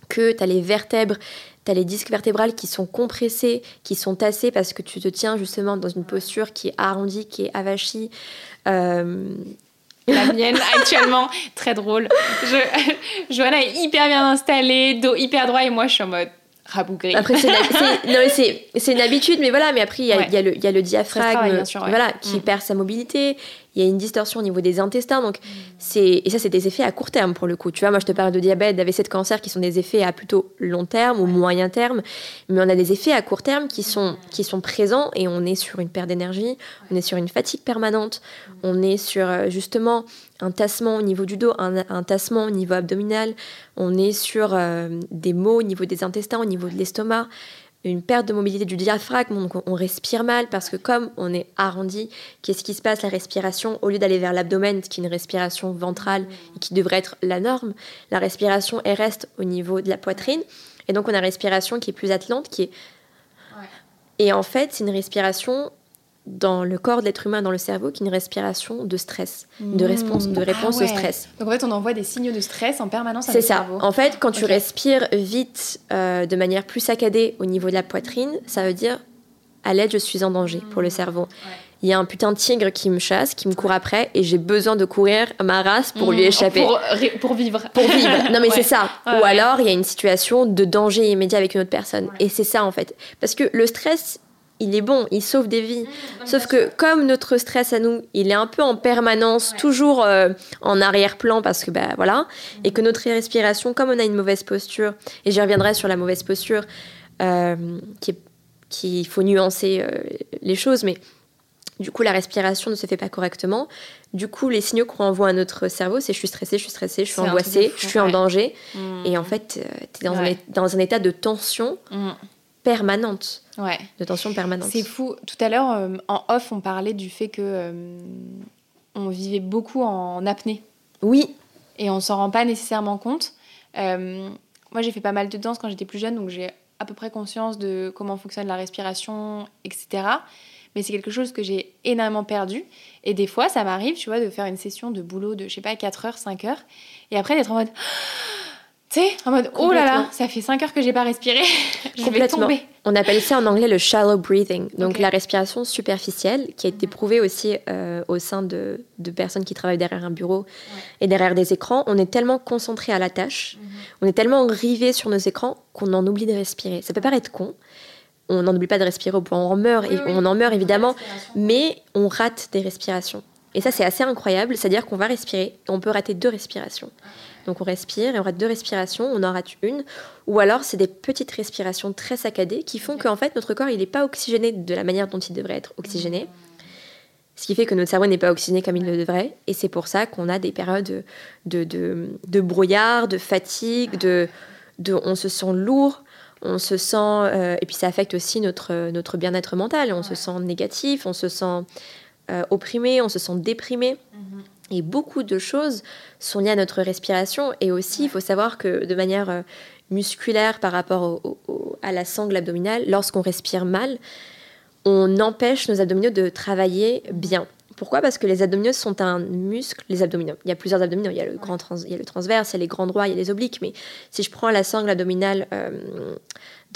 que tu as les vertèbres tu as les disques vertébrales qui sont compressés, qui sont tassés parce que tu te tiens justement dans une posture qui est arrondie, qui est avachie. Euh, La mienne *laughs* actuellement, très drôle. Je... Johanna est hyper bien installée, dos hyper droit et moi je suis en mode rabougri. Après, c'est une, habitude, mais voilà, mais après, il y, a, le, diaphragme voilà, qui mm. perd sa mobilité il y a une distorsion au niveau des intestins. Donc, c'est et ça, c'est des effets à court terme pour le coup. Tu vois, moi, je te parle de diabète, d'AVC, de cancer, qui sont des effets à plutôt long terme ou moyen terme, mais on a des effets à court terme qui sont qui sont présents et on est sur une perte d'énergie, on est sur une fatigue permanente, on est sur euh, justement un tassement au niveau du dos, un, tassement au niveau abdominal, on est sur euh, des maux au niveau des intestins, au niveau de l'estomac une perte de mobilité du diaphragme, donc on respire mal parce que comme on est arrondi, qu'est-ce qui se passe? La respiration, au lieu d'aller vers l'abdomen, qui est une respiration ventrale et qui devrait être la norme, la respiration elle reste au niveau de la poitrine. Et donc on a une respiration qui est plus atlante, qui est... Et en fait, c'est une respiration dans le corps de l'être humain, dans le cerveau, qui est une respiration de stress, de mmh. réponse, de réponse au stress. Donc en fait, on envoie des signaux de stress en permanence. C'est ça. En fait, quand tu respires vite, euh, de manière plus saccadée au niveau de la poitrine, ça veut dire à l'aide, je suis en danger pour le mmh. cerveau. Il y a un putain de tigre qui me chasse, qui me court après, et j'ai besoin de courir ma race pour lui mmh. échapper. Pour, pour, vivre. Pour vivre. Non, mais *laughs* c'est ça. Ou alors, il y a une situation de danger immédiat avec une autre personne. Et c'est ça, en fait. Parce que le stress, il est bon, il sauve des vies. Mmh, Sauf que comme notre stress à nous, il est un peu en permanence, toujours euh, en arrière-plan parce que bah voilà, et que notre respiration, comme on a une mauvaise posture, et j'y reviendrai sur la mauvaise posture, euh, qu'il faut nuancer euh, les choses, mais du coup la respiration ne se fait pas correctement. Du coup, les signaux qu'on envoie à notre cerveau, c'est je suis stressée, je suis stressée, je suis angoissée, je suis en danger. Mmh. Et en fait, tu es dans, un, dans, un, état de tension. Permanente. Ouais. De tension permanente. C'est fou. Tout à l'heure, euh, en off, on parlait du fait que euh, on vivait beaucoup en apnée. Oui. Et on s'en rend pas nécessairement compte. Euh, moi, j'ai fait pas mal de danse quand j'étais plus jeune, donc j'ai à peu près conscience de comment fonctionne la respiration, etc. mais c'est quelque chose que j'ai énormément perdu. Et des fois, ça m'arrive, tu vois, de faire une session de boulot de, je sais pas, 4 heures, 5 heures, et après d'être en mode tu sais, en mode oh là là, ça fait 5 heures que j'ai pas respiré, *laughs* je vais tomber. On appelle ça en anglais le shallow breathing, donc la respiration superficielle, qui a été prouvée aussi euh, au sein de, de, personnes qui travaillent derrière un bureau et derrière des écrans. On est tellement concentré à la tâche, mhm. on est tellement rivé sur nos écrans qu'on en oublie de respirer. Ça peut paraître con, on n'en oublie pas de respirer au point où on meurt, et on en meurt évidemment, mais on rate des respirations. Et ça, c'est assez incroyable, c'est-à-dire qu'on va respirer et on peut rater deux respirations. Donc on respire et on rate deux respirations, on en rate une. Ou alors c'est des petites respirations très saccadées qui font qu'en fait notre corps il n'est pas oxygéné de la manière dont il devrait être oxygéné. Ce qui fait que notre cerveau n'est pas oxygéné comme il le devrait. Et c'est pour ça qu'on a des périodes de, de, brouillard, de fatigue, de, de, on se sent lourd, on se sent... Euh, et puis ça affecte aussi notre, notre bien-être mental. On se sent négatif, on se sent euh, opprimé, on se sent déprimé. Mhm. Et beaucoup de choses sont liées à notre respiration. Et aussi, il faut savoir que de manière euh, musculaire par rapport à la sangle abdominale, lorsqu'on respire mal, on empêche nos abdominaux de travailler bien. Pourquoi? Parce que les abdominaux sont un muscle, les abdominaux. Il y a plusieurs abdominaux, il y a le, grand il y a le transverse, il y a les grands droits, il y a les obliques. Mais si je prends la sangle abdominale euh,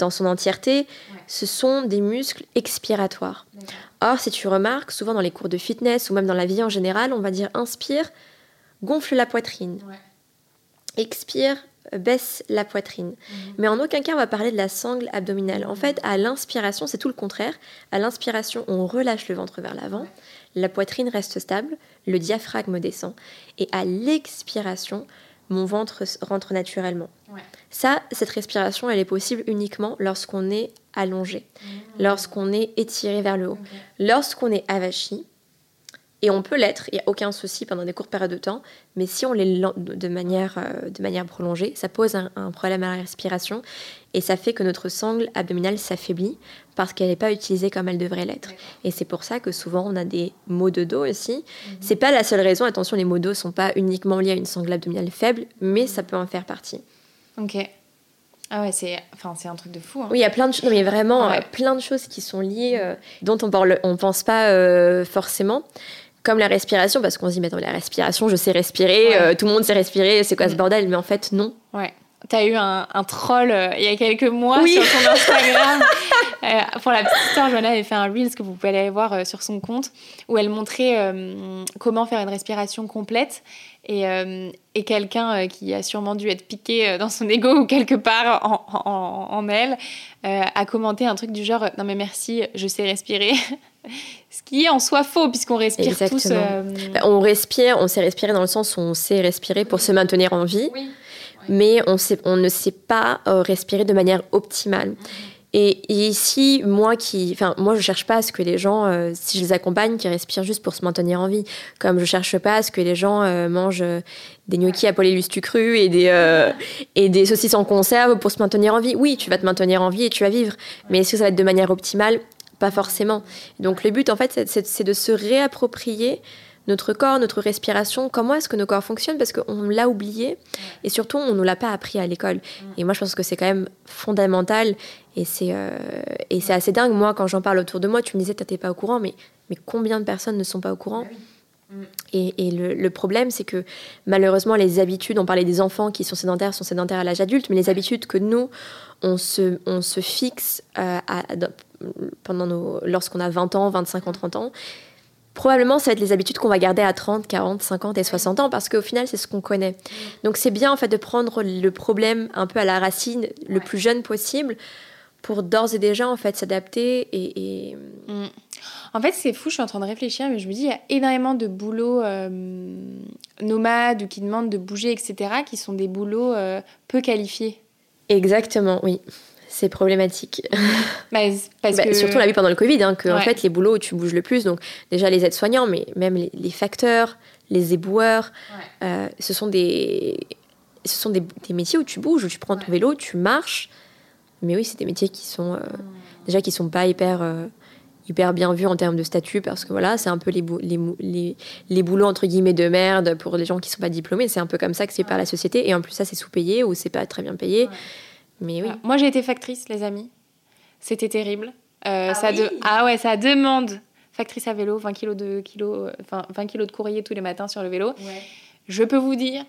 dans son entièreté, ce sont des muscles expiratoires. Or, si tu remarques, souvent dans les cours de fitness ou même dans la vie en général, on va dire inspire, gonfle la poitrine. Expire, baisse la poitrine. Mhm. Mais en aucun cas on va parler de la sangle abdominale. En fait, à l'inspiration, c'est tout le contraire. À l'inspiration, on relâche le ventre vers l'avant, la poitrine reste stable, le diaphragme descend. Et à l'expiration, mon ventre rentre naturellement. Ça, cette respiration, elle est possible uniquement lorsqu'on est allongé, mmh. lorsqu'on est étiré vers le haut. Lorsqu'on est avachi, et on peut l'être, il n'y a aucun souci pendant des courtes périodes de temps, mais si on l'est de manière, euh, de manière prolongée, ça pose un, problème à la respiration et ça fait que notre sangle abdominale s'affaiblit parce qu'elle n'est pas utilisée comme elle devrait l'être. Et c'est pour ça que souvent on a des maux de dos aussi. Mhm. C'est pas la seule raison, attention, les maux de dos sont pas uniquement liés à une sangle abdominale faible, mais ça peut en faire partie. Ok. Ah ouais, c'est enfin, un truc de fou. Hein. Oui, il y a plein de choses, mais vraiment plein de choses qui sont liées, euh, dont on ne on pense pas euh, forcément comme la respiration, parce qu'on se dit, mais attends, la respiration, je sais respirer, euh, tout le monde sait respirer, c'est quoi ce mm. bordel? Mais en fait, non. Ouais. T'as eu un, troll euh, il y a quelques mois sur ton Instagram. *laughs* euh, pour la petite histoire, Joanna avait fait un Reels que vous pouvez aller voir euh, sur son compte, où elle montrait comment faire une respiration complète. Et, et quelqu'un qui a sûrement dû être piqué dans son ego ou quelque part en, en, en elle a commenté un truc du genre Non, mais merci, je sais respirer. *laughs* Ce qui est en soi faux, puisqu'on respire tous. Euh, bah, on respire, on sait respirer dans le sens où on sait respirer pour se maintenir en vie, mais on, ne sait pas euh, respirer de manière optimale. Et, ici, moi qui, enfin, moi je cherche pas à ce que les gens, euh, si je les accompagne, qui respirent juste pour se maintenir en vie. Comme je cherche pas à ce que les gens mangent des gnocchis à polélustu cru et des et des saucisses en conserve pour se maintenir en vie. Oui, tu vas te maintenir en vie et tu vas vivre. Mais est-ce que ça va être de manière optimale? Pas forcément. Donc le but, en fait, c'est de se réapproprier notre corps, notre respiration, comment est-ce que nos corps fonctionnent parce qu'on l'a oublié et surtout on ne l'a pas appris à l'école. Et moi je pense que c'est quand même fondamental et c'est euh, et c'est assez dingue. Moi quand j'en parle autour de moi, tu me disais tu n'étais pas au courant, mais, mais combien de personnes ne sont pas au courant? Bah et, et le, le, problème, c'est que malheureusement, les habitudes, on parlait des enfants qui sont sédentaires, sont sédentaires à l'âge adulte, mais les habitudes que nous, on se, on se fixe euh, à, pendant nos, lorsqu'on a 20 ans, 25 ans, 30 ans, probablement ça va être les habitudes qu'on va garder à 30, 40, 50 et 60 ans parce qu'au final c'est ce qu'on connaît. Donc c'est bien en fait de prendre le problème un peu à la racine le plus jeune possible pour d'ores et déjà en fait s'adapter et, mm. En fait, c'est fou, je suis en train de réfléchir, mais je me dis, il y a énormément de boulots euh, nomades ou qui demandent de bouger, etc., qui sont des boulots euh, peu qualifiés. Exactement, oui c'est problématique. *laughs* Bah, parce bah, que... Surtout, on l'a vu pendant le Covid, hein, que en fait, les boulots où tu bouges le plus, donc déjà les aides-soignants, mais même les, facteurs, les éboueurs, euh, ce sont, des, ce sont des, métiers où tu bouges, où tu prends ton vélo, tu marches. Mais oui, c'est des métiers qui sont euh, déjà qui sont pas hyper euh, hyper bien vus en termes de statut parce que voilà, c'est un peu les, les, les, boulots entre guillemets de merde pour les gens qui sont pas diplômés. C'est un peu comme ça que c'est par la société et en plus ça c'est sous-payé ou c'est pas très bien payé. Mais Moi, j'ai été factrice, les amis. C'était terrible. Euh, ah, ça ah ouais, ça demande factrice à vélo, 20 kg de, kilo, enfin, 20 kilos de courrier tous les matins sur le vélo. Je peux vous dire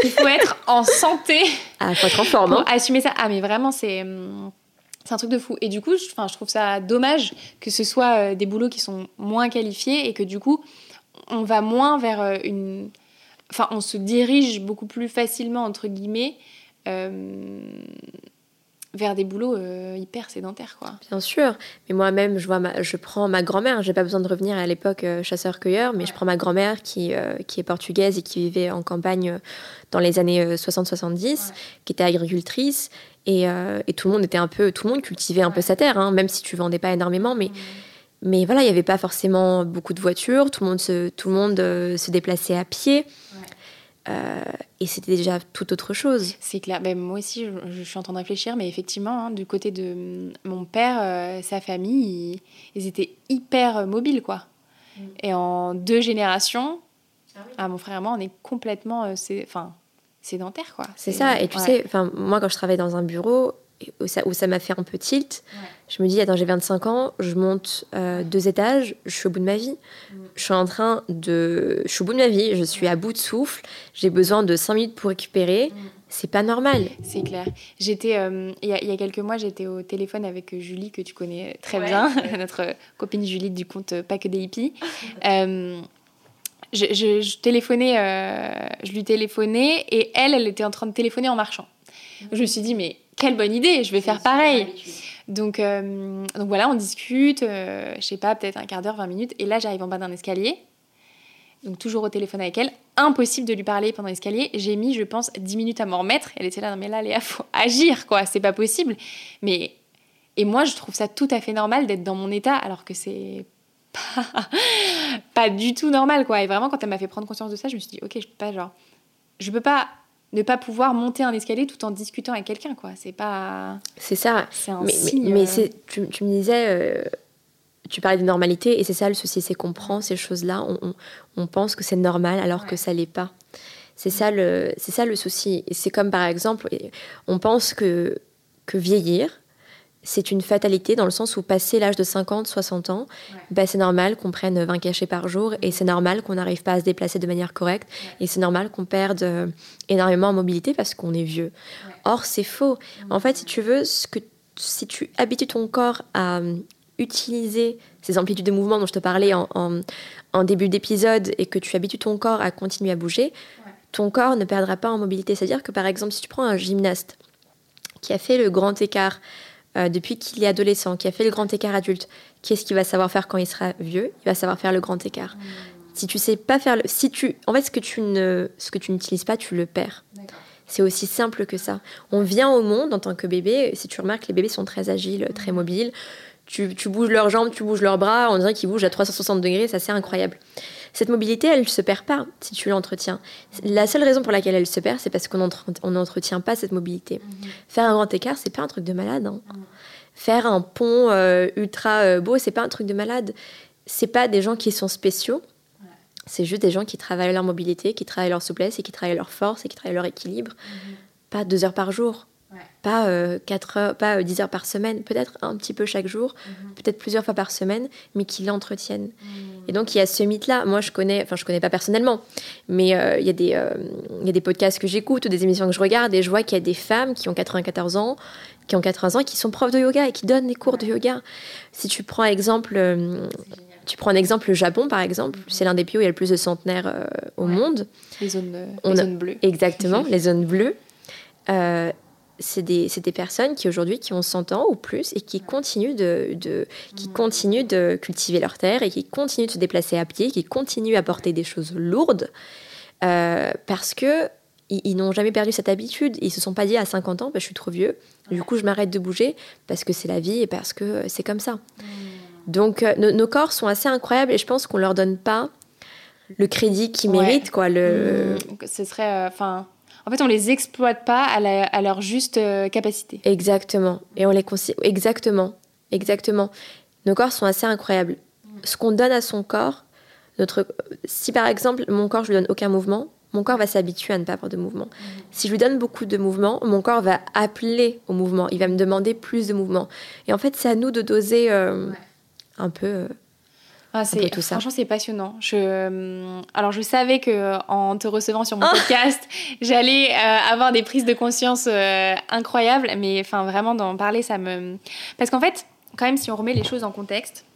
qu'il faut être *laughs* en santé. Ah, faut être en forme. Hein. assumer ça. Ah, mais vraiment, c'est. Hum, c'est un truc de fou. Et du coup, je, je trouve ça dommage que ce soit des boulots qui sont moins qualifiés et que du coup, on va moins vers une. Enfin, on se dirige beaucoup plus facilement, entre guillemets, euh, vers des boulots euh, hyper sédentaires quoi. Bien sûr, mais moi-même je vois je prends ma grand-mère, j'ai pas besoin de revenir à l'époque euh, chasseur-cueilleur, mais je prends ma grand-mère qui, qui est portugaise et qui vivait en campagne dans les années 60-70, qui était agricultrice. Et, et, tout le monde était un peu tout le monde cultivait un peu sa terre hein, même si tu vendais pas énormément. Mais mais voilà, il n'y avait pas forcément beaucoup de voitures, tout le monde se, tout le monde, se déplaçait à pied. Euh, et c'était déjà tout autre chose. C'est clair. Ben, moi aussi, je, suis en train de réfléchir, mais effectivement, hein, du côté de mm, mon père, euh, sa famille, ils, étaient hyper mobiles, quoi. Mm. Et en deux générations, ah ah, mon frère et moi, on est complètement euh, enfin, sédentaires, quoi. C'est ça. Et tu sais, moi, quand je travaille dans un bureau, où ça, m'a fait un peu tilt. Je me dis, attends, j'ai 25 ans, je monte euh, deux étages, je suis au bout de ma vie. Mm. Je suis en train de. Je suis au bout de ma vie, je suis à bout de souffle, j'ai besoin de 5 minutes pour récupérer. Mm. C'est pas normal. C'est clair. J'étais, euh, il y, a quelques mois, j'étais au téléphone avec Julie, que tu connais très bien, *laughs* *laughs* notre copine Julie du compte Pas que des hippies. *laughs* Euh, je, je, téléphonais, je lui téléphonais et elle, elle était en train de téléphoner en marchant. Mm. Je me suis dit, mais quelle bonne idée, je vais faire pareil. Donc, euh, donc voilà, on discute, euh, je sais pas, peut-être un quart d'heure, 20 minutes. Et là, j'arrive en bas d'un escalier. Donc toujours au téléphone avec elle. Impossible de lui parler pendant l'escalier. J'ai mis, je pense, 10 minutes à m'en remettre. Elle était là, non mais là, Léa, faut *laughs* agir, quoi. C'est pas possible. Mais... Et moi, je trouve ça tout à fait normal d'être dans mon état, alors que c'est *laughs* pas... pas du tout normal, quoi. Et vraiment, quand elle m'a fait prendre conscience de ça, je me suis dit, ok, je peux pas, genre... Je peux pas ne pas pouvoir monter un escalier tout en discutant avec quelqu'un, quoi. C'est pas. C'est ça. C'est un mais, signe. Mais, euh. tu, tu, me disais, euh, tu parlais de normalité, et c'est ça le souci, c'est qu'on prend ces choses-là, on, on, pense que c'est normal alors que ça l'est pas. C'est ça le, c'est ça le souci. Et c'est comme par exemple, on pense que que vieillir, c'est une fatalité dans le sens où passer l'âge de 50, 60 ans, bah, c'est normal qu'on prenne 20 cachets par jour et c'est normal qu'on n'arrive pas à se déplacer de manière correcte et c'est normal qu'on perde euh, énormément en mobilité parce qu'on est vieux. Or, c'est faux. En fait, si tu veux, ce que, si tu habitues ton corps à euh, utiliser ces amplitudes de mouvement dont je te parlais en, en, début d'épisode et que tu habitues ton corps à continuer à bouger, ton corps ne perdra pas en mobilité. C'est-à-dire que par exemple, si tu prends un gymnaste qui a fait le grand écart euh, depuis qu'il est adolescent, qui a fait le grand écart adulte, qu'est-ce qu'il va savoir faire quand il sera vieux? Il va savoir faire le grand écart. Si tu sais pas faire le, si tu, en fait, ce que tu ne, ce que tu n'utilises pas, tu le perds. C'est aussi simple que ça. On vient au monde en tant que bébé. Si tu remarques, les bébés sont très agiles, très mobiles. Tu, tu bouges leurs jambes, tu bouges leurs bras. On dirait qu'ils bougent à 360 degrés. Ça, c'est incroyable. Cette mobilité, elle ne se perd pas si tu l'entretiens. La seule raison pour laquelle elle se perd, c'est parce qu'on n'entretient pas cette mobilité. Mhm. Faire un grand écart, c'est pas un truc de malade. Hein. Mhm. Faire un pont euh, ultra euh, beau, c'est pas un truc de malade. C'est pas des gens qui sont spéciaux. C'est juste des gens qui travaillent leur mobilité, qui travaillent leur souplesse et qui travaillent leur force et qui travaillent leur équilibre. Mhm. Pas deux heures par jour. Pas, euh, heures, pas 10 heures par semaine, peut-être un petit peu chaque jour, peut-être plusieurs fois par semaine, mais qui l'entretiennent. Et donc, il y a ce mythe-là. Moi, je connais, enfin, je connais pas personnellement, mais euh, il, y a des, euh, il y a des podcasts que j'écoute ou des émissions que je regarde et je vois qu'il y a des femmes qui ont 94 ans, qui ont 80 ans, qui sont profs de yoga et qui donnent des cours de yoga. Si tu prends exemple, euh, tu prends un exemple, le Japon, par exemple, c'est l'un des pays où il y a le plus de centenaires au monde. Les zones, *laughs* les zones bleues. Exactement, les zones bleues c'est des, des, personnes qui aujourd'hui qui ont 100 ans ou plus et qui continuent de, de, qui continuent de cultiver leur terre et qui continuent de se déplacer à pied, qui continuent à porter des choses lourdes euh, parce que ils, n'ont jamais perdu cette habitude. Ils se sont pas dit à 50 ans, bah, je suis trop vieux, du coup je m'arrête de bouger parce que c'est la vie et parce que c'est comme ça. Hmm. Donc euh, nos, corps sont assez incroyables et je pense qu'on leur donne pas le crédit qu'ils méritent. Quoi, le... Hmm. Ce serait, euh, en fait, on les exploite pas à, leur juste euh, capacité. Exactement. Et on les exactement, exactement. Nos corps sont assez incroyables. Ce qu'on donne à son corps, notre, si par exemple mon corps je lui donne aucun mouvement, mon corps va s'habituer à ne pas avoir de mouvement. Si je lui donne beaucoup de mouvement, mon corps va appeler au mouvement. Il va me demander plus de mouvement. Et en fait, c'est à nous de doser euh, un peu. Euh, Ah, c'est, tout ça. Franchement, c'est passionnant. Je, euh, alors, je savais que en te recevant sur mon oh podcast, *laughs* j'allais euh, avoir des prises de conscience euh, incroyables, mais enfin, vraiment d'en parler, ça me. Parce qu'en fait, quand même, si on remet les choses en contexte,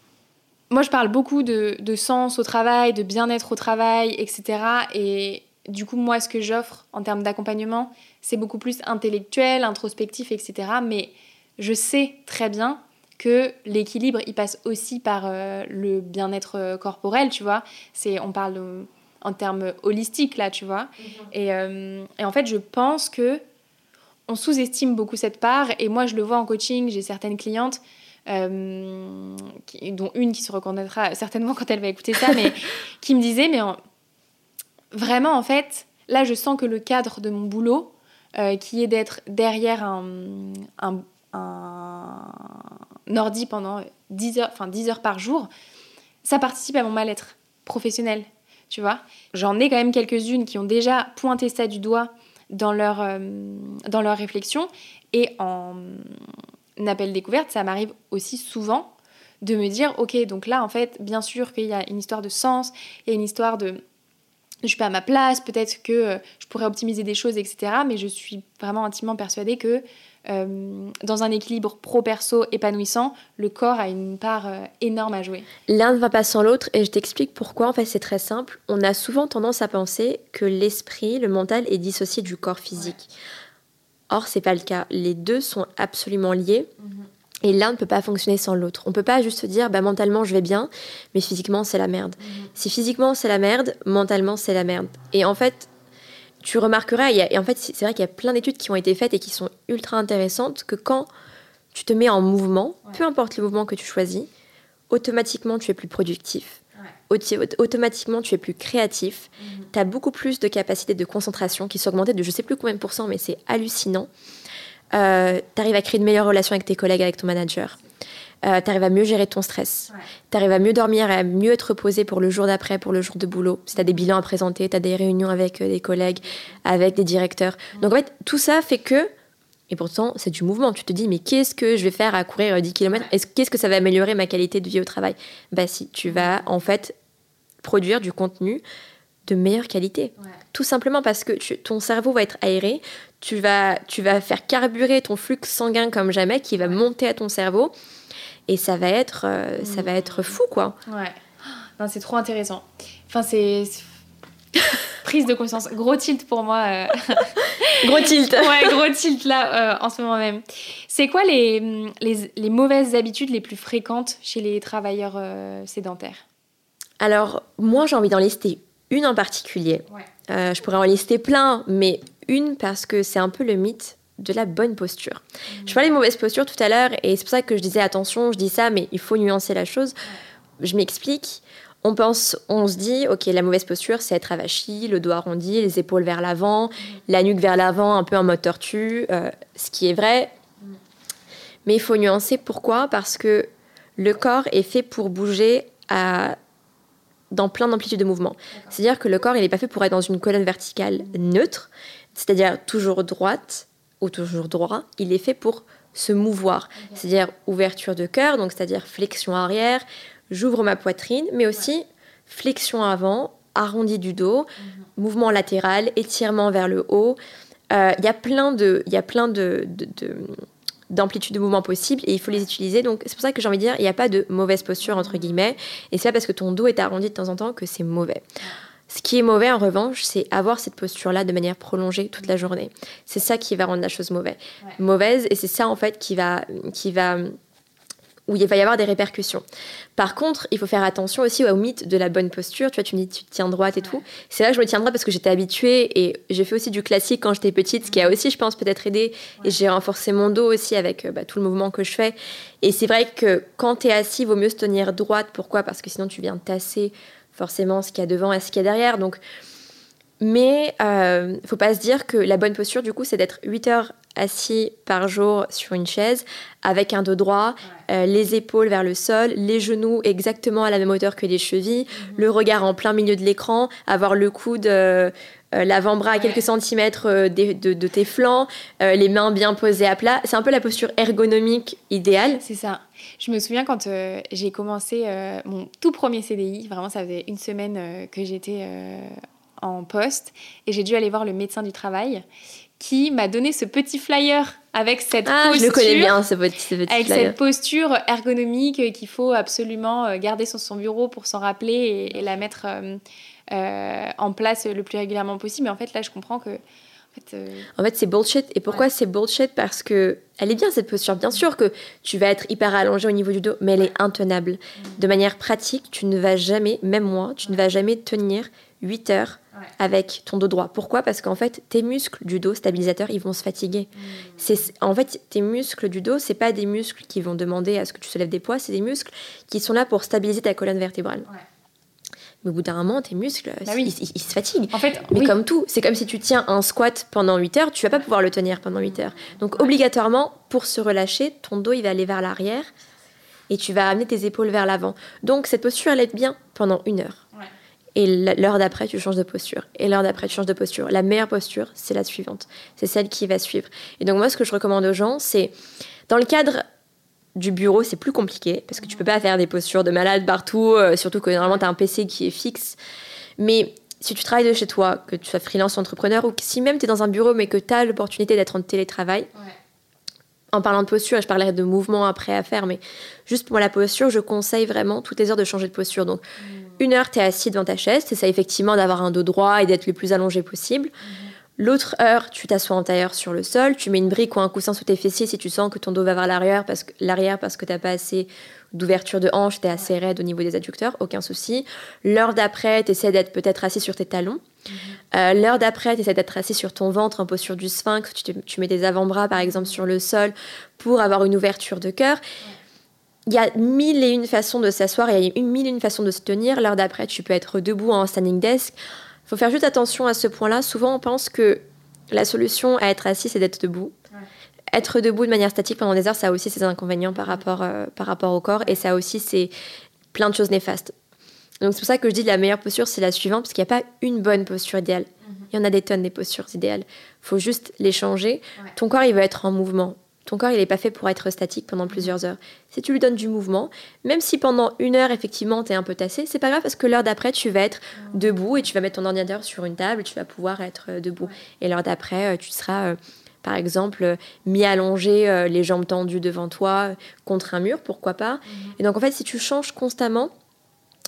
moi, je parle beaucoup de, de sens au travail, de bien-être au travail, etc. Et du coup, moi, ce que j'offre en termes d'accompagnement, c'est beaucoup plus intellectuel, introspectif, etc. Mais je sais très bien que l'équilibre, il passe aussi par euh, le bien-être euh, corporel, tu vois. C'est, on parle en termes holistiques, là, tu vois. Mhm. Et, euh, et, en fait, je pense que on sous-estime beaucoup cette part. Et moi, je le vois en coaching, j'ai certaines clientes, qui, dont une qui se reconnaîtra certainement quand elle va écouter ça, mais *laughs* qui me disait, mais vraiment, en fait, là, je sens que le cadre de mon boulot, qui est d'être derrière un, un, un ordi pendant 10 heures, enfin 10 heures par jour, ça participe à mon mal-être professionnel, tu vois. J'en ai quand même quelques-unes qui ont déjà pointé ça du doigt dans leur, euh, dans leur réflexion. Et en appel découverte, ça m'arrive aussi souvent de me dire, ok, donc là, en fait, bien sûr qu'il y a une histoire de sens, il y a une histoire de... Je suis pas à ma place, peut-être que euh, je pourrais optimiser des choses, etc. Mais je suis vraiment intimement persuadée que euh, dans un équilibre pro-perso épanouissant, le corps a une part euh, énorme à jouer. L'un ne va pas sans l'autre et je t'explique pourquoi. En fait, c'est très simple. On a souvent tendance à penser que l'esprit, le mental est dissocié du corps physique. Or, c'est pas le cas. Les deux sont absolument liés. Mhm. Et l'un ne peut pas fonctionner sans l'autre. On peut pas juste se dire, bah, mentalement je vais bien, mais physiquement c'est la merde. Mhm. Si physiquement c'est la merde, mentalement c'est la merde. Et en fait, tu remarqueras, et en fait, c'est vrai qu'il y a plein d'études qui ont été faites et qui sont ultra intéressantes, que quand tu te mets en mouvement, peu importe le mouvement que tu choisis, automatiquement tu es plus productif. Automatiquement, tu es plus créatif. Mhm. Tu as beaucoup plus de capacité de concentration qui s'augmentent de je sais plus combien de pourcents, mais c'est hallucinant. Euh, tu arrives à créer de meilleures relations avec tes collègues, avec ton manager euh, tu arrives à mieux gérer ton stress. Tu arrives à mieux dormir, à mieux être reposé pour le jour d'après, pour le jour de boulot. Si tu as des bilans à présenter, tu as des réunions avec euh, des collègues, avec des directeurs. Donc en fait, tout ça fait que, et pourtant c'est du mouvement, tu te dis mais qu'est-ce que je vais faire à courir 10 km Qu'est-ce que ça va améliorer ma qualité de vie au travail? Bah si, tu vas en fait produire du contenu de meilleure qualité. Tout simplement parce que ton cerveau va être aéré, tu vas, tu vas faire carburer ton flux sanguin comme jamais qui va monter à ton cerveau et ça va être, euh, ça va être fou, quoi. Ouais. *gasps* Non, c'est trop intéressant. Enfin, c'est *laughs* prise de conscience. Gros tilt pour moi. Euh. *laughs* *laughs* gros tilt. ouais, gros tilt là, euh, en ce moment même. C'est quoi les, les, les, mauvaises habitudes les plus fréquentes chez les travailleurs sédentaires? Alors, moi, j'ai envie d'en lister une en particulier. Ouais. je pourrais en lister plein, mais une parce que c'est un peu le mythe de la bonne posture. Je parlais de mauvaise posture tout à l'heure et c'est pour ça que je disais attention, je dis ça, mais il faut nuancer la chose. Je m'explique. On pense, on se dit, ok, la mauvaise posture, c'est être avachi, le dos arrondi, les épaules vers l'avant, la nuque vers l'avant, un peu en mode tortue, euh, ce qui est vrai. Mais il faut nuancer. Pourquoi? Parce que le corps est fait pour bouger à, dans plein d'amplitudes de mouvement. C'est-à-dire que le corps, il n'est pas fait pour être dans une colonne verticale neutre, c'est-à-dire toujours droite, ou toujours droit, il est fait pour se mouvoir. C'est-à-dire ouverture de cœur, donc c'est-à-dire flexion arrière, j'ouvre ma poitrine, mais aussi flexion avant, arrondi du dos, mhm. mouvement latéral, étirement vers le haut. Euh, il y a plein de, il y a plein de, d'amplitude de mouvement possible et il faut les utiliser. Donc c'est pour ça que j'ai envie de dire, il n'y a pas de mauvaise posture entre guillemets. Et c'est pas parce que ton dos est arrondi de temps en temps que c'est mauvais. Ce qui est mauvais en revanche, c'est avoir cette posture-là de manière prolongée toute la journée. C'est ça qui va rendre la chose mauvaise. Mauvaise et c'est ça en fait qui va, qui va, où il va y avoir des répercussions. Par contre, il faut faire attention aussi au mythe de la bonne posture. Tu vois, tu me dis tu te tiens droite et tout. C'est là que je me tiens droite parce que j'étais habituée et j'ai fait aussi du classique quand j'étais petite, ce qui a aussi, je pense, peut-être aidé. Et j'ai renforcé mon dos aussi avec euh, bah, tout le mouvement que je fais. Et c'est vrai que quand tu es assis, il vaut mieux se tenir droite. Pourquoi? Parce que sinon tu viens tasser forcément ce qu'il y a devant et ce qu'il y a derrière. Donc, mais il euh, faut pas se dire que la bonne posture, du coup, c'est d'être 8 heures assis par jour sur une chaise avec un dos droit, euh, les épaules vers le sol, les genoux exactement à la même hauteur que les chevilles, mhm. le regard en plein milieu de l'écran, avoir le coude euh, l'avant-bras à quelques centimètres euh, de, tes flancs, euh, les mains bien posées à plat. C'est un peu la posture ergonomique idéale. C'est ça. Je me souviens quand j'ai commencé mon tout premier CDI, vraiment ça faisait une semaine que j'étais en poste et j'ai dû aller voir le médecin du travail qui m'a donné ce petit flyer avec cette ah, posture. je le connais bien, ce petit, Avec cette posture ergonomique qu'il faut absolument garder sur son bureau pour s'en rappeler et, la mettre euh, en place le plus régulièrement possible. Mais en fait, là, je comprends que. En fait, euh, c'est bullshit. Et pourquoi c'est bullshit? Parce que elle est bien cette posture. Bien sûr que tu vas être hyper allongé au niveau du dos, mais elle est intenable. De manière pratique, tu ne vas jamais, même moi, tu ne vas jamais tenir 8 heures avec ton dos droit. Pourquoi? Parce qu'en fait, tes muscles du dos stabilisateurs, ils vont se fatiguer. Mm. C'est en fait tes muscles du dos, c'est pas des muscles qui vont demander à ce que tu soulèves des poids, c'est des muscles qui sont là pour stabiliser ta colonne vertébrale. Mais au bout d'un moment, tes muscles, bah ils, se fatiguent. En fait, mais comme tout, c'est comme si tu tiens un squat pendant 8 heures, tu vas pas pouvoir le tenir pendant 8 heures. Donc obligatoirement, pour se relâcher, ton dos il va aller vers l'arrière et tu vas amener tes épaules vers l'avant. Donc cette posture, elle est bien pendant une heure. Et l'heure d'après, tu changes de posture. Et l'heure d'après, tu changes de posture. La meilleure posture, c'est la suivante. C'est celle qui va suivre. Et donc moi, ce que je recommande aux gens, c'est dans le cadre du bureau, c'est plus compliqué parce que tu peux pas faire des postures de malade partout, euh, surtout que normalement tu as un PC qui est fixe. Mais si tu travailles de chez toi, que tu sois freelance entrepreneur ou que si même tu es dans un bureau mais que tu as l'opportunité d'être en télétravail, en parlant de posture, je parlerai de mouvement après à faire, mais juste pour la posture, je conseille vraiment toutes les heures de changer de posture. Donc, mmh. une heure, tu es assis devant ta chaise, c'est ça effectivement d'avoir un dos droit et d'être le plus allongé possible. Mmh. L'autre heure, tu t'assois en tailleur sur le sol, tu mets une brique ou un coussin sous tes fessiers si tu sens que ton dos va vers l'arrière parce que l'arrière parce que t'as pas assez d'ouverture de hanche, t'es assez raide au niveau des adducteurs, aucun souci. L'heure d'après, t'essaies d'être peut-être assis sur tes talons. Mhm. Euh, l'heure d'après, t'essaies d'être assis sur ton ventre en posture du sphinx. Tu, mets tes avant-bras par exemple sur le sol pour avoir une ouverture de cœur. Il y a mille et une façons de s'asseoir, il y a mille et une façons de se tenir. L'heure d'après, tu peux être debout en standing desk faut faire juste attention à ce point-là. Souvent, on pense que la solution à être assis, c'est d'être debout. Être debout de manière statique pendant des heures, ça a aussi ses inconvénients par rapport, euh, par rapport au corps et ça a aussi c'est plein de choses néfastes. Donc c'est pour ça que je dis la meilleure posture, c'est la suivante, parce qu'il n'y a pas une bonne posture idéale. Mhm. Il y en a des tonnes des postures idéales. Il faut juste les changer. Ton corps, il va être en mouvement. Ton corps, il n'est pas fait pour être statique pendant plusieurs heures. Si tu lui donnes du mouvement, même si pendant une heure, effectivement, tu es un peu tassé, c'est pas grave parce que l'heure d'après, tu vas être debout et tu vas mettre ton ordinateur sur une table et tu vas pouvoir être euh, debout. Et l'heure d'après, euh, tu seras, euh, par exemple, mis allongé, les jambes tendues devant toi, contre un mur, pourquoi pas. Mhm. Et donc, en fait, si tu changes constamment,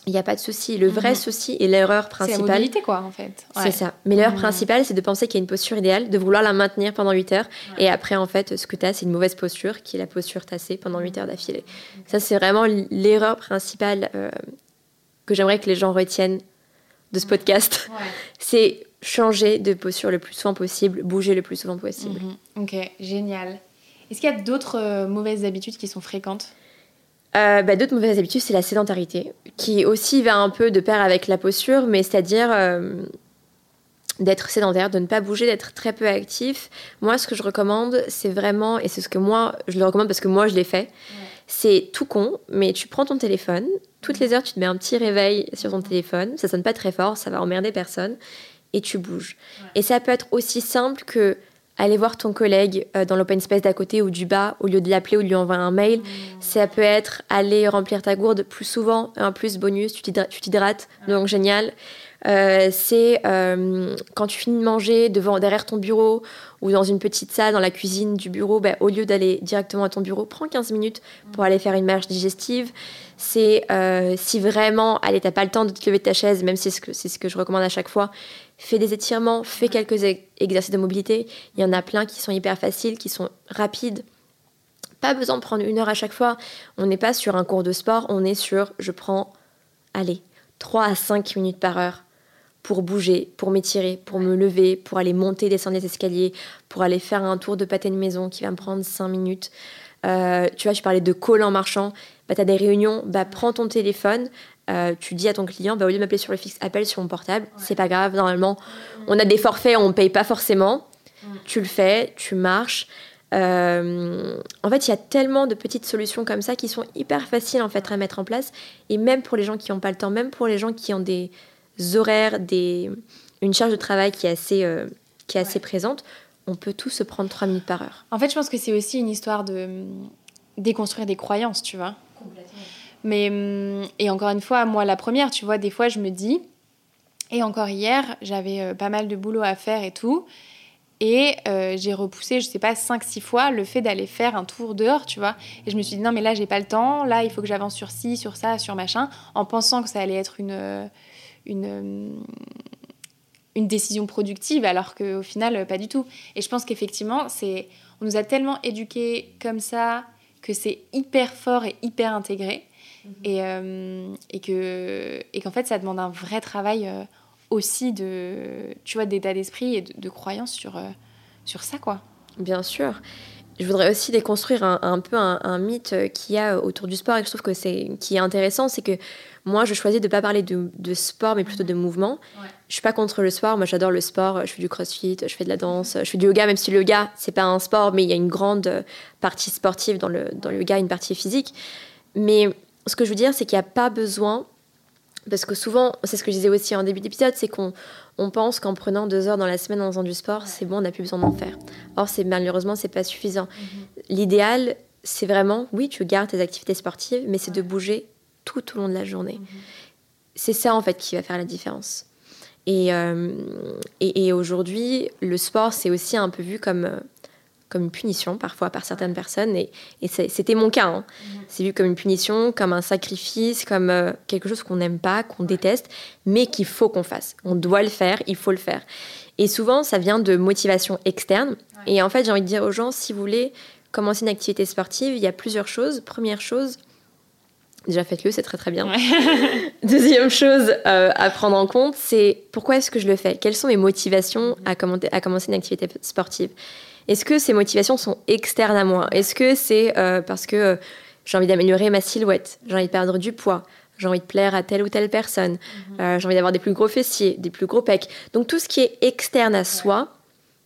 il n'y a pas de souci. Le vrai mhm. souci et l'erreur principale. C'est la mobilité, quoi, en fait. C'est ça. Mais l'erreur mhm. principale, c'est de penser qu'il y a une posture idéale, de vouloir la maintenir pendant 8 heures. Et après, en fait, ce que tu as, c'est une mauvaise posture, qui est la posture tassée pendant 8 heures d'affilée. Ça, c'est vraiment l'erreur principale euh, que j'aimerais que les gens retiennent de ce podcast. *laughs* c'est changer de posture le plus souvent possible, bouger le plus souvent possible. Mhm. Ok, génial. Est-ce qu'il y a d'autres euh, mauvaises habitudes qui sont fréquentes? Euh, bah, D'autres mauvaises habitudes, c'est la sédentarité, qui aussi va un peu de pair avec la posture, mais c'est-à-dire euh, d'être sédentaire, de ne pas bouger, d'être très peu actif. Moi, ce que je recommande, c'est vraiment, et c'est ce que moi, je le recommande parce que moi, je l'ai fait, c'est tout con, mais tu prends ton téléphone, toutes les heures, tu te mets un petit réveil sur ton téléphone, ça sonne pas très fort, ça va emmerder personne, et tu bouges. Et ça peut être aussi simple que aller voir ton collègue euh, dans l'open space d'à côté ou du bas, au lieu de l'appeler ou de lui envoyer un mail. Mmh. Ça peut être aller remplir ta gourde plus souvent, un plus bonus, tu t'hydrates, donc génial. Euh, c'est euh, quand tu finis de manger devant, derrière ton bureau ou dans une petite salle dans la cuisine du bureau, bah, au lieu d'aller directement à ton bureau, prends 15 minutes pour aller faire une marche digestive. C'est si vraiment, allez, t'as pas le temps de te lever de ta chaise, même si c'est ce, que, ce que je recommande à chaque fois, fais des étirements, fais quelques exercices de mobilité. Il y en a plein qui sont hyper faciles, qui sont rapides. Pas besoin de prendre une heure à chaque fois. On n'est pas sur un cours de sport, on est sur je prends, allez, 3 à 5 minutes par heure pour bouger, pour m'étirer, pour me lever, pour aller monter, descendre les escaliers, pour aller faire un tour de pâté de maison qui va me prendre 5 minutes. Euh, tu vois, je parlais de call en marchant. Bah, tu as des réunions, bah, prends ton téléphone, euh, tu dis à ton client, bah, au lieu de m'appeler sur le fixe, appelle sur mon portable. C'est pas grave, normalement, on a des forfaits, on ne paye pas forcément. Tu le fais, tu marches. Euh, en fait, il y a tellement de petites solutions comme ça qui sont hyper faciles en fait à mettre en place. Et même pour les gens qui n'ont pas le temps, même pour les gens qui ont des horaires, des, une charge de travail qui est assez, qui est assez présente, on peut tous se prendre 3 minutes par heure. En fait, je pense que c'est aussi une histoire de déconstruire des croyances, tu vois. Complètement. Mais, hum, et encore une fois, moi, la première, tu vois, des fois, je me dis, et encore hier, j'avais euh, pas mal de boulot à faire et tout. Et euh, j'ai repoussé, je sais pas, 5-6 fois le fait d'aller faire un tour dehors, tu vois. Et je me suis dit, non, mais là, j'ai pas le temps. Là, il faut que j'avance sur ci, sur ça, sur machin, en pensant que ça allait être une, euh, une, une décision productive, alors qu'au final, pas du tout. Et je pense qu'effectivement, c'est, on nous a tellement éduqués comme ça que c'est hyper fort et hyper intégré. Mhm. Et, euh, et, que, et qu'en fait, ça demande un vrai travail euh, aussi de, tu vois, d'état d'esprit et de, de croyance sur, euh, sur ça, quoi. Bien sûr. Je voudrais aussi déconstruire un, un peu un, mythe qu'il y a autour du sport et que je trouve que c'est qui est intéressant, c'est que moi, je choisis de ne pas parler de, de, sport, mais plutôt de mouvement. Ouais. Je suis pas contre le sport. Moi, j'adore le sport. Je fais du crossfit, je fais de la danse, je fais du yoga, même si le yoga, c'est pas un sport, mais il y a une grande partie sportive dans le, dans le yoga, une partie physique. Mais ce que je veux dire, c'est qu'il n'y a pas besoin, parce que souvent, c'est ce que je disais aussi en début d'épisode, c'est qu'on on pense qu'en prenant deux heures dans la semaine en faisant du sport, c'est bon, on n'a plus besoin d'en faire. Or, c'est malheureusement, c'est pas suffisant. Mhm. L'idéal, c'est vraiment, oui, tu gardes tes activités sportives, mais c'est de bouger tout au long de la journée. Mhm. C'est ça, en fait, qui va faire la différence. Et, euh, et, et aujourd'hui, le sport, c'est aussi un peu vu comme euh, comme une punition parfois par certaines personnes, et, c'était mon cas. Hein. C'est vu comme une punition, comme un sacrifice, comme euh, quelque chose qu'on n'aime pas, qu'on déteste, mais qu'il faut qu'on fasse. On doit le faire, il faut le faire. Et souvent, ça vient de motivation externe. Et en fait, j'ai envie de dire aux gens, si vous voulez commencer une activité sportive, il y a plusieurs choses. Première chose, Déjà, faites-le, c'est très très bien. *laughs* Deuxième chose euh, à prendre en compte, c'est pourquoi est-ce que je le fais? Quelles sont mes motivations à, à commencer une activité sportive? Est-ce que ces motivations sont externes à moi? Est-ce que c'est euh, parce que euh, j'ai envie d'améliorer ma silhouette, j'ai envie de perdre du poids, j'ai envie de plaire à telle ou telle personne, mhm. euh, j'ai envie d'avoir des plus gros fessiers, des plus gros pecs. Donc tout ce qui est externe à soi,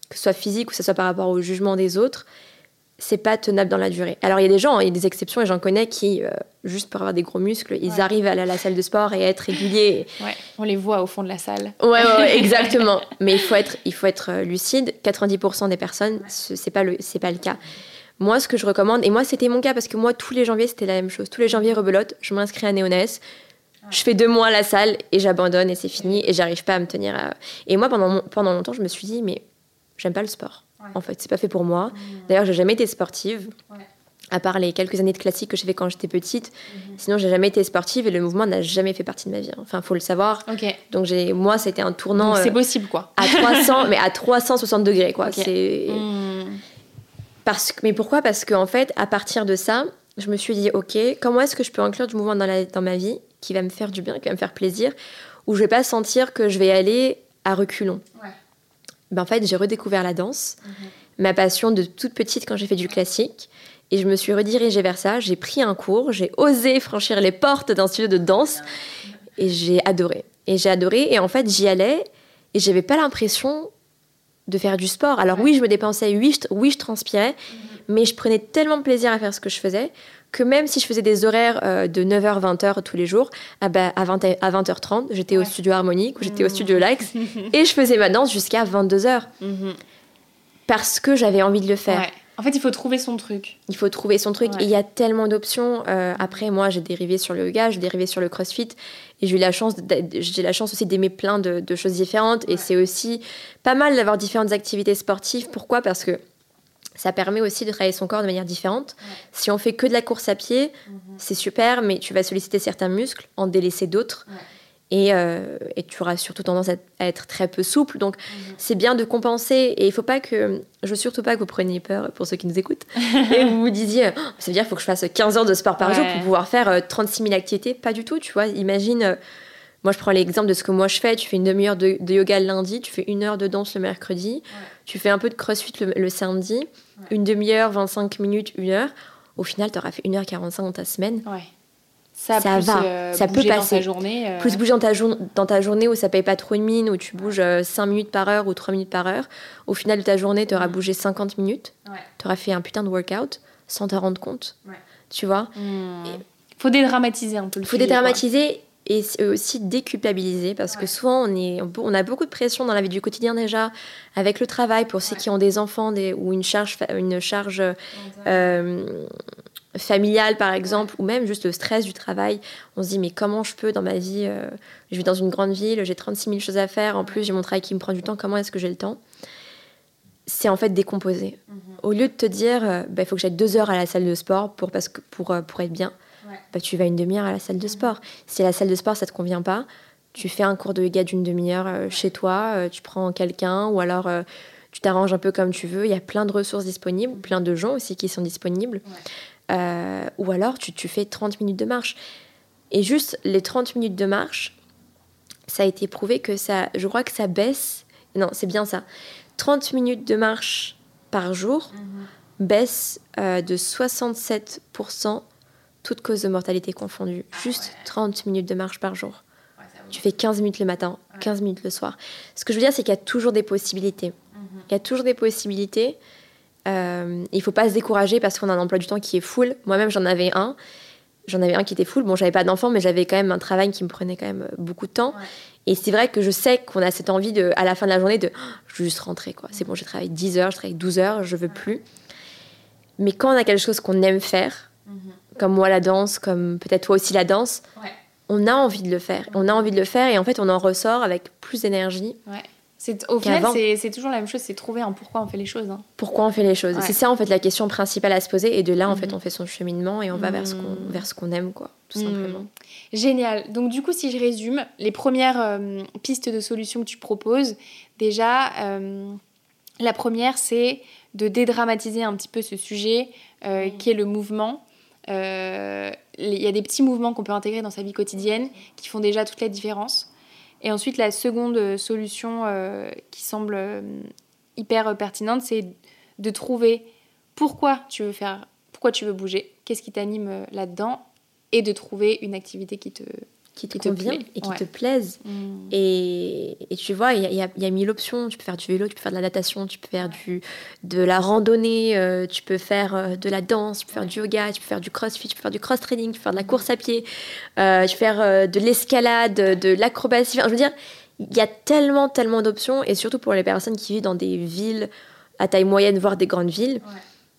que ce soit physique ou que ce soit par rapport au jugement des autres, c'est pas tenable dans la durée. Alors il y a des gens, il y a des exceptions et j'en connais qui, euh, juste pour avoir des gros muscles, ils arrivent à aller à la salle de sport et être réguliers. Ouais, on les voit au fond de la salle. Ouais, ouais, *laughs* exactement. Mais il faut être, il faut être euh, lucide. 90% des personnes, c'est pas le, c'est pas le cas. Moi, ce que je recommande, et moi c'était mon cas parce que moi tous les janvier c'était la même chose. Tous les janvier rebelote, je m'inscris à Néonès. Je fais deux mois à la salle et j'abandonne et c'est fini et j'arrive pas à me tenir. À... Et moi pendant, pendant longtemps je me suis dit mais j'aime pas le sport en fait, c'est pas fait pour moi. Mmh. D'ailleurs, j'ai jamais été sportive. À part les quelques années de classique que j'ai fait quand j'étais petite, mmh. sinon j'ai jamais été sportive et le mouvement n'a jamais fait partie de ma vie. Hein. Enfin, faut le savoir. Donc j'ai, moi, c'était un tournant. c'est euh, possible, quoi. À *laughs* 300, mais à 360 degrés, quoi. C'est. Mmh. Parce mais pourquoi? Parce qu'en fait, à partir de ça, je me suis dit, ok, comment est-ce que je peux inclure du mouvement dans, la, dans ma vie qui va me faire du bien, qui va me faire plaisir, où je vais pas sentir que je vais aller à reculons? Ouais ben en fait, j'ai redécouvert la danse, mhm. ma passion de toute petite quand j'ai fait du classique. Et je me suis redirigée vers ça. J'ai pris un cours, j'ai osé franchir les portes d'un studio de danse et j'ai adoré. Et j'ai adoré. Et en fait, j'y allais et j'avais pas l'impression de faire du sport. Alors oui, je me dépensais, oui, je, oui, je transpirais, mhm. Mais je prenais tellement plaisir à faire ce que je faisais que même si je faisais des horaires euh, de 9h, 20h tous les jours, ah bah, à, 20, à 20h30, j'étais au studio harmonique ou j'étais au mmh. studio Lax *laughs* et je faisais ma danse jusqu'à 22h. Mmh. Parce que j'avais envie de le faire. En fait, il faut trouver son truc. Il faut trouver son truc. Et il y a tellement d'options. Euh, après, moi, j'ai dérivé sur le yoga, j'ai dérivé sur le crossfit. Et j'ai eu la chance, j'ai la chance aussi d'aimer plein de, de, choses différentes. Et c'est aussi pas mal d'avoir différentes activités sportives. Pourquoi? Parce que ça permet aussi de travailler son corps de manière différente. Si on fait que de la course à pied, mhm. c'est super, mais tu vas solliciter certains muscles, en délaisser d'autres. Et, euh, et, tu auras surtout tendance à, être très peu souple. Donc, mhm. c'est bien de compenser. Et il faut pas que. Je veux surtout pas que vous preniez peur, pour ceux qui nous écoutent, *laughs* et vous vous disiez, oh, ça veut dire qu'il faut que je fasse 15 heures de sport par jour pour pouvoir faire 36 euh, 000 activités. Pas du tout, tu vois. Imagine. Euh, moi, je prends l'exemple de ce que moi je fais. Tu fais une demi-heure de, yoga le lundi, tu fais une heure de danse le mercredi, tu fais un peu de crossfit le, samedi, une demi-heure, 25 minutes, une heure. Au final, tu auras fait 1h45 dans ta semaine. Ouais. Ça, ça va, euh, ça peut passer. Dans ta journée, euh. Plus bouger dans ta, dans ta journée où ça paye pas trop de mine, où tu bouges 5 euh, minutes par heure ou 3 minutes par heure. Au final de ta journée, tu auras mm. bougé 50 minutes. Tu auras fait un putain de workout sans te rendre compte. Tu vois? Il mm. faut dédramatiser un peu le faut dédramatiser et aussi déculpabiliser parce que souvent on, est, on a beaucoup de pression dans la vie du quotidien déjà avec le travail pour ceux qui ont des enfants des, ou une charge, une charge euh, familiale par exemple ou même juste le stress du travail. On se dit mais comment je peux dans ma vie, euh, je vis dans une grande ville, j'ai 36 000 choses à faire, en plus j'ai mon travail qui me prend du temps, comment est-ce que j'ai le temps? C'est en fait décomposer. Mhm. Au lieu de te dire, il euh, bah, faut que j'aille deux heures à la salle de sport pour, parce que, pour, pour être bien, bah, tu vas une demi-heure à la salle de sport. Si la salle de sport, ça te convient pas, tu fais un cours de yoga d'une demi-heure euh, chez toi, euh, tu prends quelqu'un ou alors euh, tu t'arranges un peu comme tu veux. Il y a plein de ressources disponibles, plein de gens aussi qui sont disponibles. ou alors tu, tu, fais 30 minutes de marche. Et juste les 30 minutes de marche, ça a été prouvé que ça, je crois que ça baisse. Non, c'est bien ça. 30 minutes de marche par jour mhm. baisse de 67% toute cause de mortalité confondue. Juste 30 minutes de marche par jour. tu fais 15 minutes le matin, 15 minutes le soir. Ce que je veux dire, c'est qu'il y a toujours des possibilités. Mhm. Il y a toujours des possibilités. Euh, il ne faut pas se décourager parce qu'on a un emploi du temps qui est full. Moi-même, j'en avais un. J'en avais un qui était full. Bon, j'avais pas d'enfant, mais j'avais quand même un travail qui me prenait quand même beaucoup de temps. Et c'est vrai que je sais qu'on a cette envie, de, à la fin de la journée, de oh, je veux juste rentrer. quoi. C'est bon, j'ai travaillé 10 heures, je travaille 12 heures, je veux plus. Mais quand on a quelque chose qu'on aime faire, mhm comme moi la danse, comme peut-être toi aussi la danse, on a envie de le faire. On a envie de le faire et en fait on en ressort avec plus d'énergie. Ouais. C'est, au final, c'est, toujours la même chose, c'est trouver un pourquoi on fait les choses. Hein. Pourquoi on fait les choses. C'est ça en fait la question principale à se poser et de là en fait mhm. on fait son cheminement et on va vers ce qu'on, mhm. vers ce qu'on aime quoi, tout simplement. Mhm. Génial. Donc du coup si je résume, les premières euh, pistes de solutions que tu proposes, déjà euh, la première c'est de dédramatiser un petit peu ce sujet euh, qui est le mouvement euh, il y a des petits mouvements qu'on peut intégrer dans sa vie quotidienne qui font déjà toute la différence. Et ensuite, la seconde solution euh, qui semble euh, hyper pertinente, c'est de trouver pourquoi tu veux faire, pourquoi tu veux bouger, qu'est-ce qui t'anime là-dedans, et de trouver une activité qui te, qui te, convient et qui te plaisent. Mm. Et, et, tu vois, il y a, y a, mille options. Tu peux faire du vélo, tu peux faire de la natation, tu peux faire du, de la randonnée, euh, tu peux faire euh, de la danse, tu peux faire du yoga, tu peux faire du crossfit, tu peux faire du cross-training, tu peux faire de la course à pied, euh, tu peux faire de l'escalade, de l'acrobatie. Enfin, je veux dire, il y a tellement, tellement d'options. Et surtout pour les personnes qui vivent dans des villes à taille moyenne, voire des grandes villes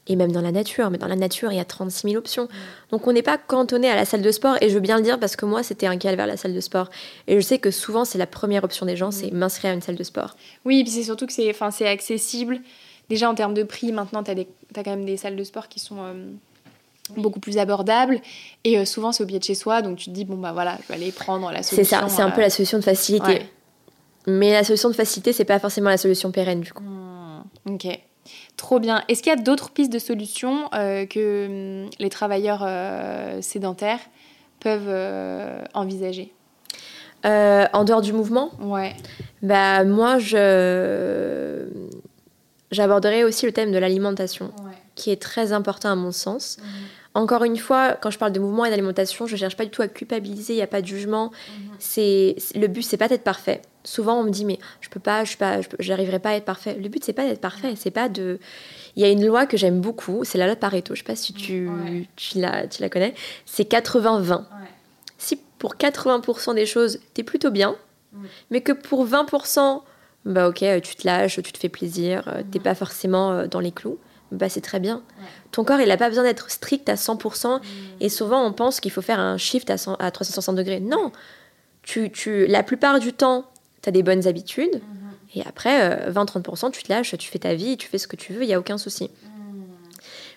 et même dans la nature. Mais dans la nature, il y a 36 000 options. Mm. Donc on n'est pas cantonné à la salle de sport. Et je veux bien le dire parce que moi, c'était un calvaire la salle de sport. Et je sais que souvent, c'est la première option des gens, c'est mm. m'inscrire à une salle de sport. Oui, et puis c'est surtout que c'est, c'est accessible. Déjà en termes de prix, maintenant, tu as, as, quand même des salles de sport qui sont euh, beaucoup plus abordables. Et euh, souvent, c'est au pied de chez soi. Donc tu te dis, bon, bah voilà, je vais aller prendre la solution. C'est ça, c'est un peu la solution de facilité. Mais la solution de facilité, c'est pas forcément la solution pérenne, du coup. Hmm, ok. Trop bien. Est-ce qu'il y a d'autres pistes de solutions euh, que hum, les travailleurs euh, sédentaires peuvent euh, envisager? En dehors du mouvement? Ouais. Bah, moi, je... j'aborderai aussi le thème de l'alimentation, qui est très important à mon sens. Mhm. Encore une fois, quand je parle de mouvement et d'alimentation, je ne cherche pas du tout à culpabiliser, il n'y a pas de jugement. Mhm. C'est le but, c'est pas d'être parfait. Souvent, on me dit mais je peux pas, je pas, j'arriverai pas à être parfait. Le but, c'est pas d'être parfait, c'est pas de. Il y a une loi que j'aime beaucoup, c'est la loi de Pareto. Je sais pas si tu, tu, la, tu la connais. C'est 80-20. Si pour 80% des choses, tu es plutôt bien, mais que pour 20%, bah ok, tu te lâches, tu te fais plaisir, tu n'es pas forcément euh, dans les clous bah, c'est très bien. Ton corps, il n'a pas besoin d'être strict à 100%. Mm. Et souvent, on pense qu'il faut faire un shift à, à 360 degrés. Non, tu, tu, la plupart du temps, tu as des bonnes habitudes. Mm-hmm. Et après, 20-30%, euh, tu te lâches, tu fais ta vie, tu fais ce que tu veux, il n'y a aucun souci. Mm.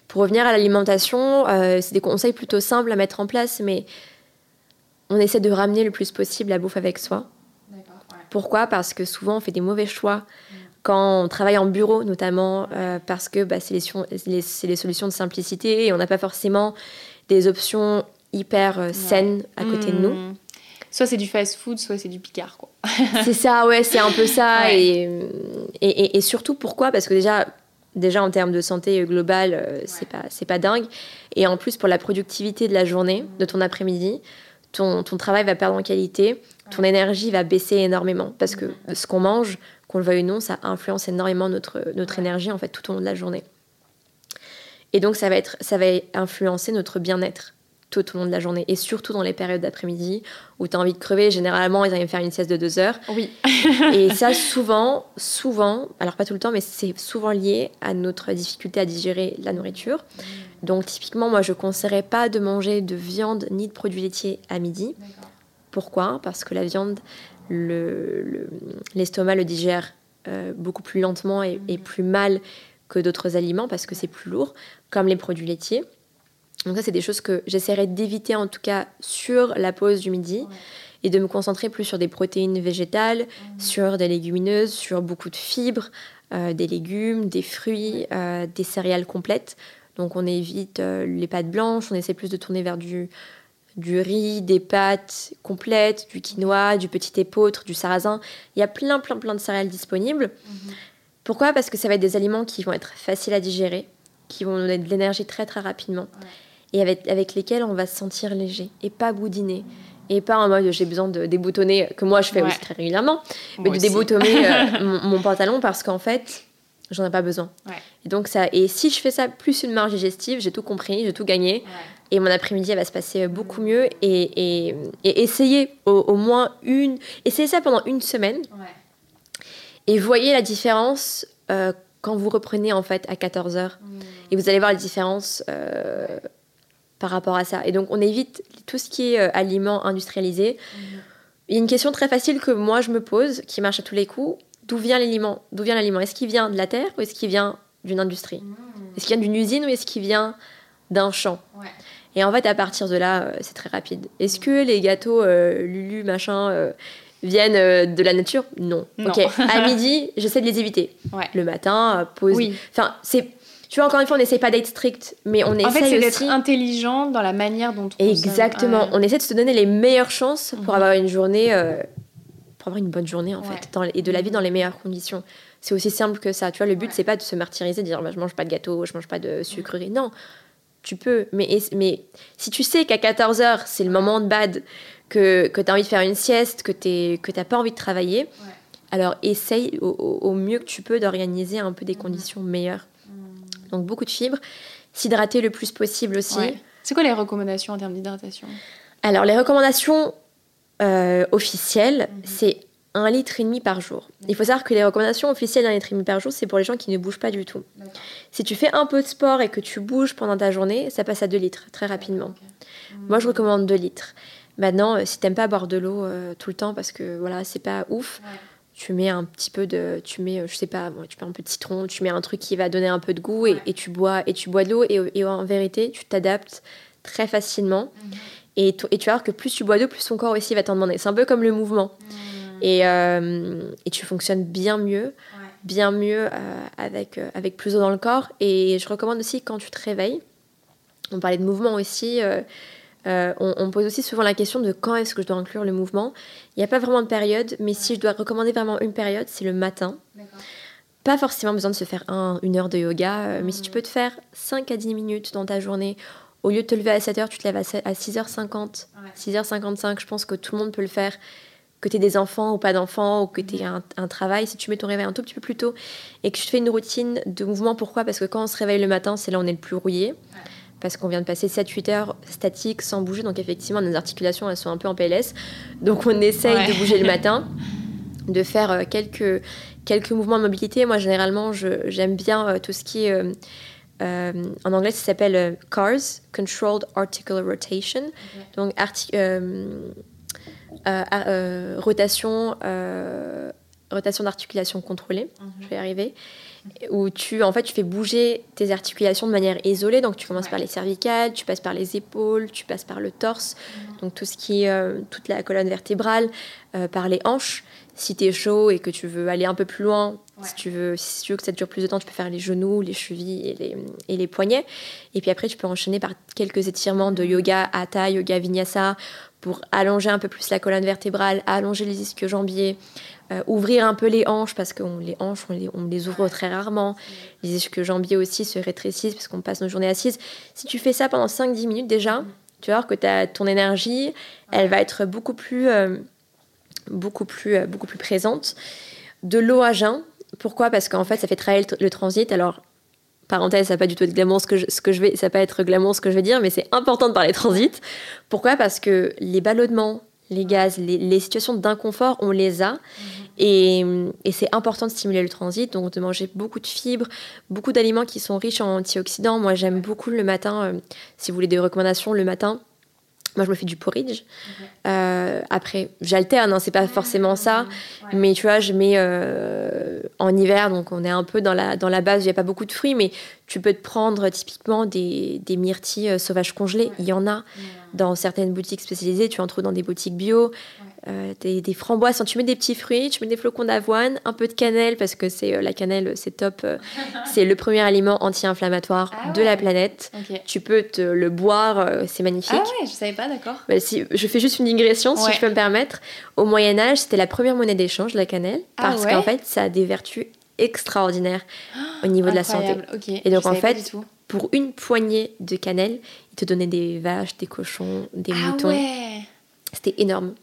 Pour revenir à l'alimentation, euh, c'est des conseils plutôt simples à mettre en place, mais on essaie de ramener le plus possible la bouffe avec soi. Pourquoi? Parce que souvent, on fait des mauvais choix. Mm quand on travaille en bureau notamment, euh, parce que bah, c'est les, les, solutions de simplicité et on n'a pas forcément des options hyper euh, saines à côté de nous. Soit c'est du fast-food, soit c'est du picard. quoi. *laughs* c'est ça, ouais, c'est un peu ça. Et, et, et, surtout pourquoi? Parce que déjà, déjà en termes de santé globale, euh, c'est pas, c'est pas dingue. Et en plus, pour la productivité de la journée, de ton après-midi, ton, ton travail va perdre en qualité, ton énergie va baisser énormément. Parce que ce qu'on mange, qu'on le veuille ou non, ça influence énormément notre, notre énergie en fait tout au long de la journée. Et donc ça va, être, ça va influencer notre bien-être. Tout au long de la journée et surtout dans les périodes d'après-midi où tu as envie de crever. Généralement, ils arrivent faire une sieste de deux heures. Oui. *laughs* et ça, *laughs* souvent, souvent, alors pas tout le temps, mais c'est souvent lié à notre difficulté à digérer la nourriture. Mmh. Donc, typiquement, moi, je ne conseillerais pas de manger de viande ni de produits laitiers à midi. Pourquoi? Parce que la viande, l'estomac le, le, digère euh, beaucoup plus lentement et, et plus mal que d'autres aliments parce que c'est plus lourd, comme les produits laitiers. Donc ça, c'est des choses que j'essaierai d'éviter en tout cas sur la pause du midi et de me concentrer plus sur des protéines végétales, sur des légumineuses, sur beaucoup de fibres, euh, des légumes, des fruits, euh, des céréales complètes. Donc on évite euh, les pâtes blanches, on essaie plus de tourner vers du, du riz, des pâtes complètes, du quinoa, du petit épeautre, du sarrasin. Il y a plein, plein, plein de céréales disponibles. Mhm. Pourquoi? Parce que ça va être des aliments qui vont être faciles à digérer, qui vont donner de l'énergie très, très rapidement et avec, avec lesquels on va se sentir léger et pas boudiner. Et pas en mode j'ai besoin de déboutonner, que moi je fais aussi très régulièrement, mais de déboutonner euh, *laughs* mon, pantalon parce qu'en fait, j'en ai pas besoin. Et donc ça, et si je fais ça plus une marge digestive, j'ai tout compris, j'ai tout gagné. Et mon après-midi va se passer beaucoup mieux. Et, et, et essayer au, moins une. Essayez ça pendant une semaine. Et voyez la différence euh, quand vous reprenez en fait à 14h. Mmh. Et vous allez voir la différence. Euh, par rapport à ça. Et donc, on évite tout ce qui est euh, aliments industrialisés. Il y a une question très facile que moi je me pose, qui marche à tous les coups. D'où vient l'aliment? D'où vient l'aliment? Est-ce qu'il vient de la terre ou est-ce qu'il vient d'une industrie? Mmh. Est-ce qu'il vient d'une usine ou est-ce qu'il vient d'un champ? Et en fait, à partir de là, euh, c'est très rapide. Est-ce que les gâteaux euh, Lulu, machin, viennent de la nature? Non. Ok. à midi, j'essaie de les éviter. Le matin, pause. Oui. Enfin, c'est tu vois, encore une fois, on n'essaie pas d'être strict, mais on essaie en fait, c'est d'être intelligent dans la manière dont on Exactement. On essaie de se donner les meilleures chances pour mhm. avoir une journée, euh, pour avoir une bonne journée, en fait, et de la vie dans les meilleures conditions. C'est aussi simple que ça. Tu vois, le but, c'est pas de se martyriser, de dire bah, je mange pas de gâteau, je mange pas de sucreries. Non, tu peux. Mais, mais si tu sais qu'à 14h, c'est le moment de bad, que, que tu as envie de faire une sieste, que tu n'as pas envie de travailler, alors essaye au, au, mieux que tu peux d'organiser un peu des mhm. conditions meilleures donc beaucoup de fibres. S'hydrater le plus possible aussi. C'est quoi les recommandations en termes d'hydratation? Alors, les recommandations euh, officielles, mhm. c'est un litre et demi par jour. Il faut savoir que les recommandations officielles d'un litre et demi par jour, c'est pour les gens qui ne bougent pas du tout. Si tu fais un peu de sport et que tu bouges pendant ta journée, ça passe à 2 litres très rapidement. Moi, je recommande 2 litres. Maintenant, euh, si t'aimes pas boire de l'eau euh, tout le temps parce que voilà, c'est pas ouf, tu mets un petit peu de tu mets je sais pas tu mets un peu de citron tu mets un truc qui va donner un peu de goût et, et tu bois et tu bois de l'eau et, et, en vérité tu t'adaptes très facilement. Mhm. et, et, tu vas voir que plus tu bois d'eau plus ton corps aussi va t'en demander. C'est un peu comme le mouvement. Mhm. et, euh, et tu fonctionnes bien mieux bien mieux euh, avec euh, avec plus d'eau dans le corps. Et je recommande aussi quand tu te réveilles on parlait de mouvement aussi euh, on, pose aussi souvent la question de quand est-ce que je dois inclure le mouvement. Il n'y a pas vraiment de période, mais si je dois recommander vraiment une période, c'est le matin. Pas forcément besoin de se faire une heure de yoga, euh, mais si tu peux te faire 5 à 10 minutes dans ta journée, au lieu de te lever à 7h, tu te lèves à 6h50, 6h55, je pense que tout le monde peut le faire. Que tu aies des enfants ou pas d'enfants, ou que tu aies mhm. un, travail, si tu mets ton réveil un tout petit peu plus tôt et que tu fais une routine de mouvement, pourquoi? Parce que quand on se réveille le matin, c'est là où on est le plus rouillé parce qu'on vient de passer 7-8 heures statiques sans bouger. Donc effectivement, nos articulations, elles sont un peu en PLS. Donc on essaye de bouger le *laughs* matin, de faire euh, quelques, quelques mouvements de mobilité. Moi, généralement, j'aime bien euh, tout ce qui est... Euh, en anglais, ça s'appelle CARS, Controlled Articular Rotation. Donc, rotation, rotation d'articulation contrôlée. Mhm. Je vais y arriver où tu, en fait, tu fais bouger tes articulations de manière isolée. Donc, tu commences par les cervicales, tu passes par les épaules, tu passes par le torse, mhm. donc tout ce qui est euh, toute la colonne vertébrale, euh, par les hanches. Si tu es chaud et que tu veux aller un peu plus loin, si, tu veux, si tu veux que ça dure plus de temps, tu peux faire les genoux, les chevilles et les, et les poignets. Et puis après, tu peux enchaîner par quelques étirements de yoga, hatha, yoga vinyasa, pour allonger un peu plus la colonne vertébrale, allonger les ischio-jambiers, euh, ouvrir un peu les hanches parce que les hanches, on les, ouvre très rarement. Les ischio-jambiers aussi se rétrécissent parce qu'on passe nos journées assises. Si tu fais ça pendant 5-10 minutes déjà, tu vas voir que ton énergie, elle va être beaucoup plus, euh, beaucoup plus, euh, beaucoup plus présente. De l'eau à jeun. Pourquoi? Parce qu'en fait, ça fait travailler le transit. Alors, parenthèse, ça va pas du tout être glamour ce que je, ce que je vais, ça va pas être glamour ce que je vais dire, mais c'est important de parler transit. Pourquoi? Parce que les ballonnements, les gaz, les, situations d'inconfort, on les a. Mhm. Et, et c'est important de stimuler le transit, donc de manger beaucoup de fibres, beaucoup d'aliments qui sont riches en antioxydants. Moi, j'aime beaucoup le matin, euh, si vous voulez des recommandations, le matin, moi, je me fais du porridge. Euh, après, j'alterne, hein, c'est pas forcément ça. Mais tu vois, je mets euh, en hiver, donc on est un peu dans la, dans la base, il n'y a pas beaucoup de fruits, mais tu peux te prendre typiquement des, des myrtilles euh, sauvages congelées. Il y en a dans certaines boutiques spécialisées. Tu en trouves dans des boutiques bio. Euh, des, framboises. tu mets des petits fruits, tu mets des flocons d'avoine, un peu de cannelle parce que c'est euh, la cannelle, c'est top. Euh, *laughs* c'est le premier aliment anti-inflammatoire ah de la planète. Tu peux te le boire, c'est magnifique. Ah ouais, je savais pas, d'accord. Bah, si, je fais juste une digression, si je peux me permettre. Au Moyen Âge, c'était la première monnaie d'échange, la cannelle, ah parce qu'en fait, ça a des vertus extraordinaires au niveau de la santé. Et donc en fait, pour une poignée de cannelle, ils te donnaient des vaches, des cochons, des moutons. C'était énorme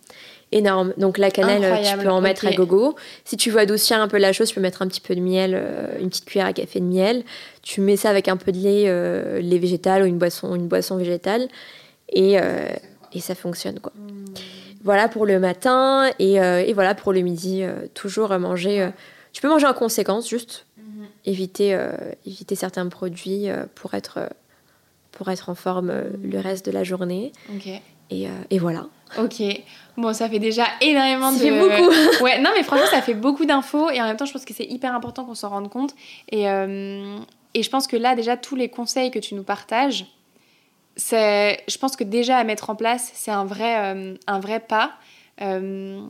énorme. Donc la cannelle, tu peux en mettre à gogo. Si tu veux adoucir un peu la chose, tu peux mettre un petit peu de miel, euh, une petite cuillère à café de miel. Tu mets ça avec un peu de lait, euh, lait végétal ou une boisson, une boisson végétale. Et, euh, et ça fonctionne, quoi. Voilà pour le matin et, et voilà pour le midi. toujours manger. tu peux manger en conséquence, juste mhm. éviter, éviter certains produits pour être, pour être en forme le reste de la journée. Et, et voilà. Ok. Bon, ça fait déjà énormément de. Beaucoup. *laughs* ouais, non, mais franchement, ça fait beaucoup d'infos et en même temps, je pense que c'est hyper important qu'on s'en rende compte. Et, euh, et je pense que là, déjà, tous les conseils que tu nous partages, c'est, je pense que déjà à mettre en place, c'est un vrai, euh, un vrai pas. Euh,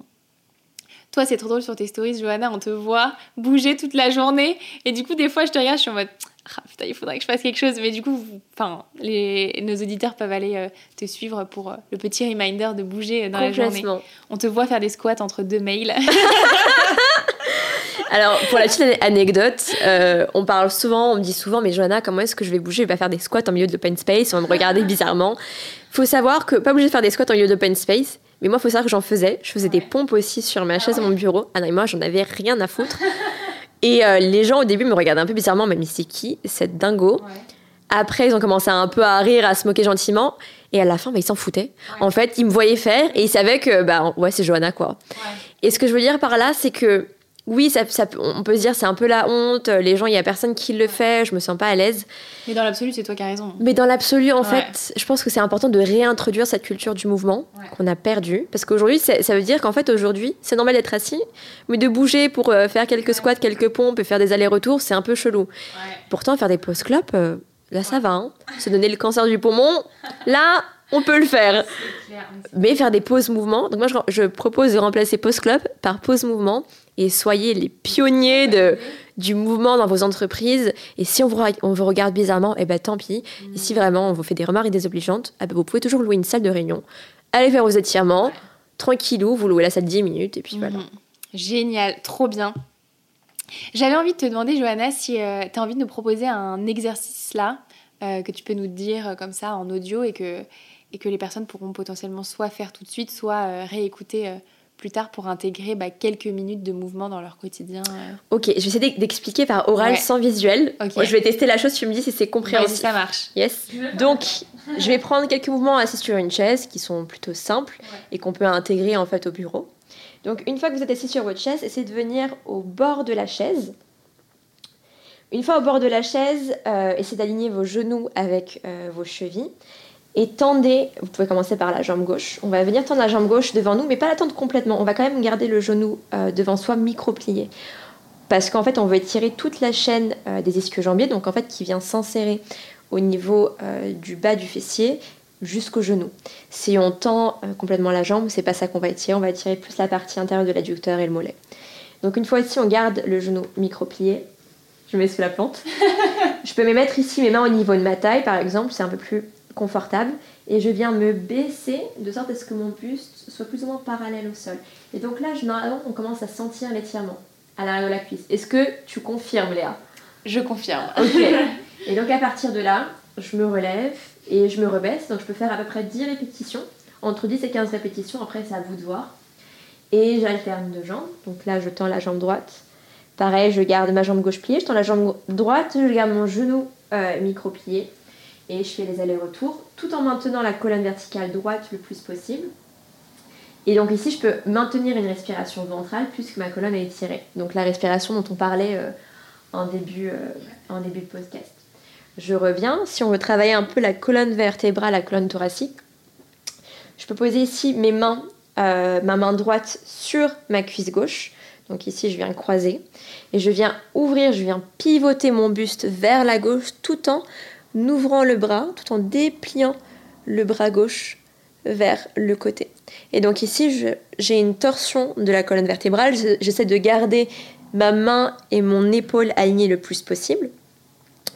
toi, c'est trop drôle sur tes stories, Johanna, on te voit bouger toute la journée. Et du coup, des fois, je te regarde, je suis en mode *laughs* ah, putain, il faudrait que je fasse quelque chose. Mais du coup, enfin, les, nos auditeurs peuvent aller euh, te suivre pour euh, le petit reminder de bouger euh, dans la journée. On te voit faire des squats entre deux mails. *laughs* *laughs* Alors, pour la petite anecdote, on parle souvent, on me dit souvent, mais Johanna, comment est-ce que je vais bouger? Je vais pas faire des squats en milieu de l'open space, on va me regarder bizarrement. Faut savoir que, pas obligé de faire des squats en milieu d'open space, mais moi, il faut savoir que j'en faisais. Je faisais des pompes aussi sur ma chaise à mon bureau. Ah non, moi, j'en avais rien à foutre. Et euh, les gens au début me regardaient un peu bizarrement, mais, c'est qui cette dingo? Après, ils ont commencé un peu à rire, à se moquer gentiment. Et à la fin, bah, ils s'en foutaient. En fait, ils me voyaient faire et ils savaient que, bah, ouais, c'est Johanna, quoi. Et ce que je veux dire par là, c'est que oui, ça, on peut se dire c'est un peu la honte, les gens, il y a personne qui le fait, je me sens pas à l'aise. Mais dans l'absolu, c'est toi qui as raison. Mais dans l'absolu, en fait, je pense que c'est important de réintroduire cette culture du mouvement qu'on a perdue. Parce qu'aujourd'hui, ça veut dire qu'en fait, aujourd'hui, c'est normal d'être assis, mais de bouger pour euh, faire quelques squats, quelques pompes et faire des allers-retours, c'est un peu chelou. Pourtant, faire des pause clopes, euh, là, ça va. Hein. Se donner le cancer du poumon, là, on peut le faire. mais faire des pauses mouvements. Donc moi, je, propose de remplacer pause club par pause mouvement et soyez les pionniers du mouvement dans vos entreprises. Et si on vous, regarde bizarrement, eh ben tant pis. Et si vraiment on vous fait des remarques désobligeantes, eh ben, vous pouvez toujours louer une salle de réunion. Allez faire vos étirements, tranquillou, vous louez la salle 10 minutes et puis voilà. Mhm. Génial, trop bien. J'avais envie de te demander, Johanna, si euh, tu as envie de nous proposer un exercice là, euh, que tu peux nous dire comme ça en audio et que les personnes pourront potentiellement soit faire tout de suite, soit euh, réécouter euh, plus tard pour intégrer bah, quelques minutes de mouvement dans leur quotidien. Euh. Ok, je vais essayer d'expliquer par oral sans visuel. je vais tester la chose, tu me dis si c'est compréhensible. ça marche. Yes. Donc, je vais prendre quelques mouvements assis sur une chaise qui sont plutôt simples et qu'on peut intégrer en fait au bureau. Donc, une fois que vous êtes assis sur votre chaise, essayez de venir au bord de la chaise. Une fois au bord de la chaise, essayez d'aligner vos genoux avec vos chevilles et tendez, vous pouvez commencer par la jambe gauche. On va venir tendre la jambe gauche devant nous, mais pas la tendre complètement. On va quand même garder le genou euh, devant soi micro-plié. Parce qu'en fait, on veut étirer toute la chaîne euh, des ischio-jambiers, donc en fait, qui vient s'insérer au niveau euh, du bas du fessier jusqu'au genou. Si on tend complètement la jambe, c'est pas ça qu'on va étirer, on va étirer plus la partie intérieure de l'adducteur et le mollet. Donc une fois ici, on garde le genou micro-plié. Je mets sous la plante. *laughs* je peux me mettre ici mes mains au niveau de ma taille, par exemple, c'est un peu plus confortable et je viens me baisser de sorte à ce que mon buste soit plus ou moins parallèle au sol. Et donc là, généralement, on commence à sentir l'étirement à l'arrière de la cuisse. Est-ce que tu confirmes, Léa? Je confirme. *laughs* Ok. Et donc à partir de là, je me relève et je me rebaisse. Donc je peux faire à peu près 10 répétitions, entre 10 et 15 répétitions. Après, c'est à vous de voir. Et j'alterne de jambes. Donc là, je tends la jambe droite Pareil, je garde ma jambe gauche pliée, je tends la jambe droite, je garde mon genou euh, micro-plié et je fais les allers-retours tout en maintenant la colonne verticale droite le plus possible. Et donc ici, je peux maintenir une respiration ventrale puisque ma colonne est étirée. Donc la respiration dont on parlait euh, en, début, euh, en début de podcast. Je reviens, si on veut travailler un peu la colonne vertébrale, la colonne thoracique, je peux poser ici mes mains, ma main droite sur ma cuisse gauche donc ici, je viens croiser et je viens ouvrir, je viens pivoter mon buste vers la gauche tout en ouvrant le bras, tout en dépliant le bras gauche vers le côté. Et donc ici, j'ai une torsion de la colonne vertébrale. J'essaie de garder ma main et mon épaule alignées le plus possible.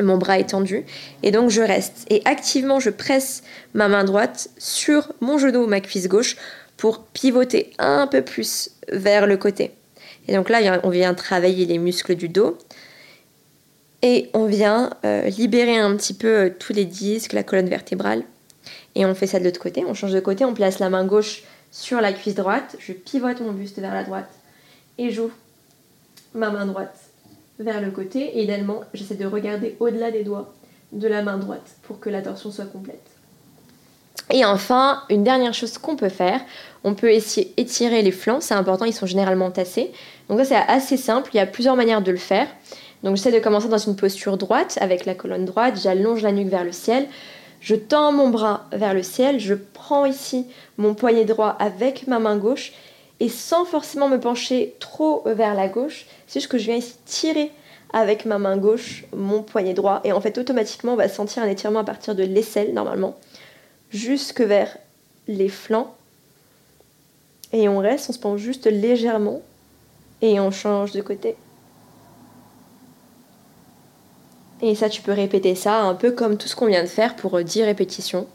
Mon bras est tendu. Et donc je reste. Et activement, je presse ma main droite sur mon genou ou ma cuisse gauche pour pivoter un peu plus vers le côté. Et donc là, on vient travailler les muscles du dos. Et on vient euh, libérer un petit peu euh, tous les disques, la colonne vertébrale. Et on fait ça de l'autre côté. On change de côté, on place la main gauche sur la cuisse droite. Je pivote mon buste vers la droite. Et j'ouvre ma main droite vers le côté. Et idéalement, j'essaie de regarder au-delà des doigts de la main droite pour que la torsion soit complète. Et enfin, une dernière chose qu'on peut faire, on peut essayer étirer les flancs, c'est important, ils sont généralement tassés. Donc ça c'est assez simple, il y a plusieurs manières de le faire. Donc j'essaie de commencer dans une posture droite avec la colonne droite, j'allonge la nuque vers le ciel, je tends mon bras vers le ciel, je prends ici mon poignet droit avec ma main gauche. Et sans forcément me pencher trop vers la gauche, c'est juste que je viens ici tirer avec ma main gauche mon poignet droit. Et en fait automatiquement on va sentir un étirement à partir de l'aisselle normalement jusque vers les flancs. Et on reste, on se penche juste légèrement. Et on change de côté. Et ça, tu peux répéter ça un peu comme tout ce qu'on vient de faire pour 10 euh, répétitions.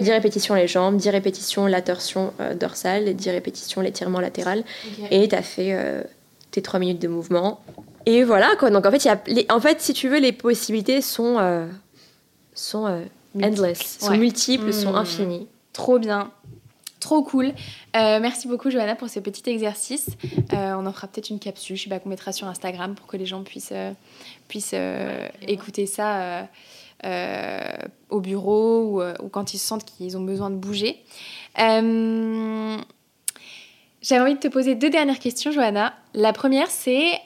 10 répétitions les jambes, 10 répétitions la torsion euh, dorsale, 10 répétitions l'étirement latéral. Et tu as fait euh, tes 3 minutes de mouvement. Et voilà quoi. Donc en fait, y a en fait si tu veux, les possibilités sont, sont endless, sont multiples, sont mmh. infinies. Trop bien. Trop cool. Euh, merci beaucoup, Johanna, pour ce petit exercice. Euh, on en fera peut-être une capsule, je sais pas, qu'on mettra sur Instagram pour que les gens puissent, euh, puissent écouter ça au bureau ou, ou, quand ils se sentent qu'ils ont besoin de bouger. J'avais envie de te poser deux dernières questions, Johanna. La première, c'est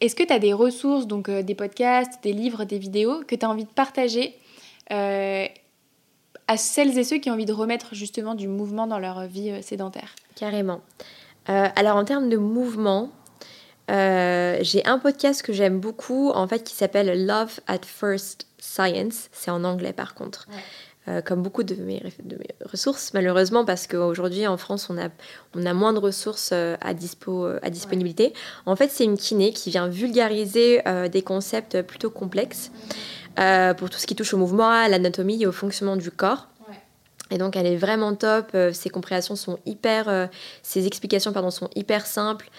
est-ce que tu as des ressources, donc des podcasts, des livres, des vidéos, que tu as envie de partager à celles et ceux qui ont envie de remettre justement du mouvement dans leur vie euh, sédentaire Carrément. Euh, alors en termes de mouvement, j'ai un podcast que j'aime beaucoup en fait qui s'appelle Love at First Science. C'est en anglais par contre. comme beaucoup de mes, de mes, ressources, malheureusement, parce qu'aujourd'hui en France, on a, on a moins de ressources à, dispo, à disponibilité. En fait, c'est une kiné qui vient vulgariser des concepts plutôt complexes. Euh, pour tout ce qui touche au mouvement, à l'anatomie et au fonctionnement du corps. Et donc elle est vraiment top, euh, ses compréhensions sont hyper, euh, ses explications pardon, sont hyper simples,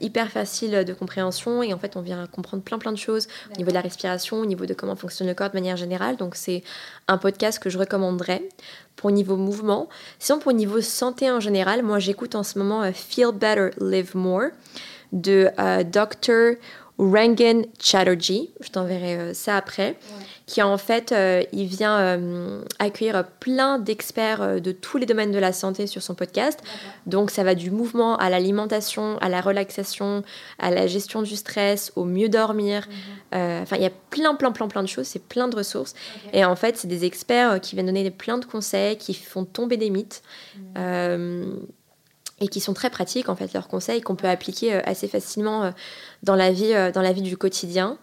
hyper faciles de compréhension et en fait on vient comprendre plein plein de choses au niveau de la respiration, au niveau de comment fonctionne le corps de manière générale. Donc c'est un podcast que je recommanderais pour niveau mouvement. Sinon pour niveau santé en général, moi j'écoute en ce moment Feel Better, Live More de Dr. Rangan Chatterjee, je t'enverrai euh, ça après, qui en fait, euh, il vient euh, accueillir plein d'experts de tous les domaines de la santé sur son podcast. Donc ça va du mouvement à l'alimentation, à la relaxation, à la gestion du stress, au mieux dormir. Mhm. Enfin, il y a plein, plein, plein, plein de choses, c'est plein de ressources. Et en fait, c'est des experts qui viennent donner plein de conseils, qui font tomber des mythes. Mhm et qui sont très pratiques en fait leurs conseils qu'on peut appliquer euh, assez facilement euh, dans la vie euh, dans la vie du quotidien.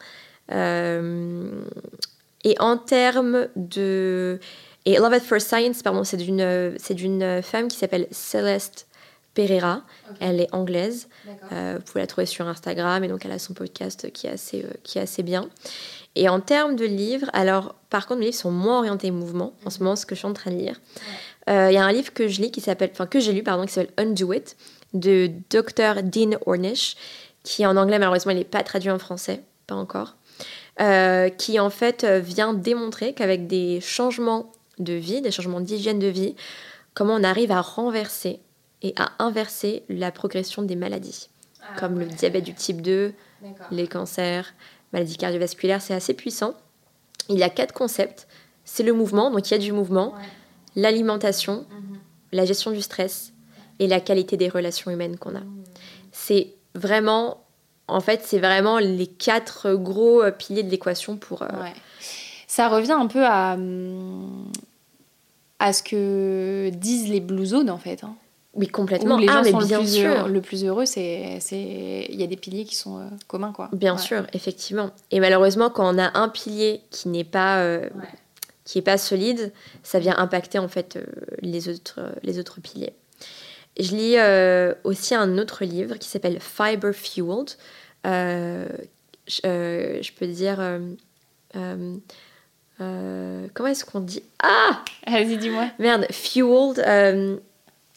Et en termes de et Love at First Science pardon c'est d'une c'est d'une femme qui s'appelle Celeste Pereira. Elle est anglaise. Vous pouvez la trouver sur Instagram et donc elle a son podcast qui est assez qui est assez bien. Et en termes de livres alors par contre mes livres sont moins orientés mouvement. En ce moment ce que je suis en train de lire il y a un livre que je lis qui s'appelle, enfin que j'ai lu pardon, qui s'appelle Undo It de Dr Dean Ornish, qui en anglais malheureusement il n'est pas traduit en français, pas encore, euh, qui en fait euh, vient démontrer qu'avec des changements de vie, des changements d'hygiène de vie, comment on arrive à renverser et à inverser la progression des maladies, ah comme le diabète du type 2, les cancers, maladies cardiovasculaires, c'est assez puissant. Il y a quatre concepts. C'est le mouvement, donc il y a du mouvement, l'alimentation, mhm. la gestion du stress et la qualité des relations humaines qu'on a. Mhm. C'est vraiment, en fait, c'est vraiment les quatre gros euh, piliers de l'équation pour... Euh, Ça revient un peu à, hum, à ce que disent les blue zones, en fait. Hein. Oui, complètement. les ah, gens sont bien le, plus sûr. Heureux, le plus heureux, c'est il y a des piliers qui sont euh, communs, quoi. Bien sûr, effectivement. Et malheureusement, quand on a un pilier qui n'est pas euh, qui est pas solide, ça vient impacter en fait euh, les autres les autres piliers. Je lis aussi un autre livre qui s'appelle Fiber Fueled. Je, je, peux dire comment est-ce qu'on dit? Ah Vas-y, dis-moi. Merde, fueled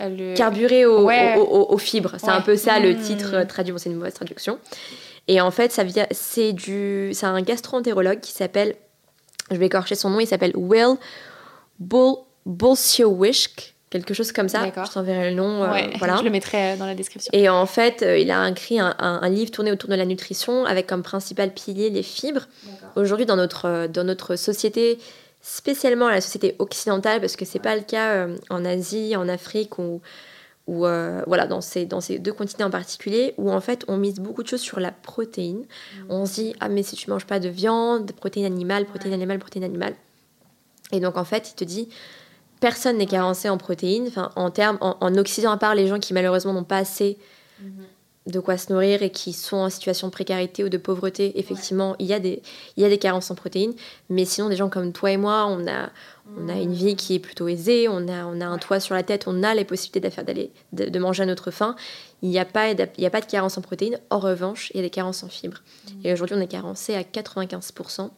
le... Carburé au, aux, fibres. C'est un peu ça le hmm. titre euh, traduit. c'est une mauvaise traduction. Et en fait, ça vient, c'est du, c'est un gastro-entérologue qui s'appelle, je vais écorcher son nom, il s'appelle Will Bull, quelque chose comme ça. Je t'enverrai le nom. Euh, *laughs* voilà. Je le mettrai euh, dans la description. Et en fait, il a écrit un, un, livre tourné autour de la nutrition avec comme principal pilier les fibres. Aujourd'hui, dans notre, dans notre société, spécialement la société occidentale, parce que c'est pas le cas euh, en Asie, en Afrique ou, ou euh, voilà, dans ces, dans ces deux continents en particulier, où en fait on mise beaucoup de choses sur la protéine. Mm. On se dit, ah mais si tu manges pas de viande, protéines animales, protéines animales, protéines animales. Et donc en fait, il te dit, personne n'est carencé en protéines, enfin en termes, en, Occident, à part les gens qui malheureusement n'ont pas assez. Mm-hmm de quoi se nourrir et qui sont en situation de précarité ou de pauvreté, effectivement, il, y a des, il y a des carences en protéines. Mais sinon, des gens comme toi et moi, on a, on a une vie qui est plutôt aisée, on a, on a un toit sur la tête, on a les possibilités d'aller, de, de, manger à notre faim. Il n'y a, pas, il y a pas de carence en protéines. En revanche, il y a des carences en fibres. Et aujourd'hui, on est carencé à 95%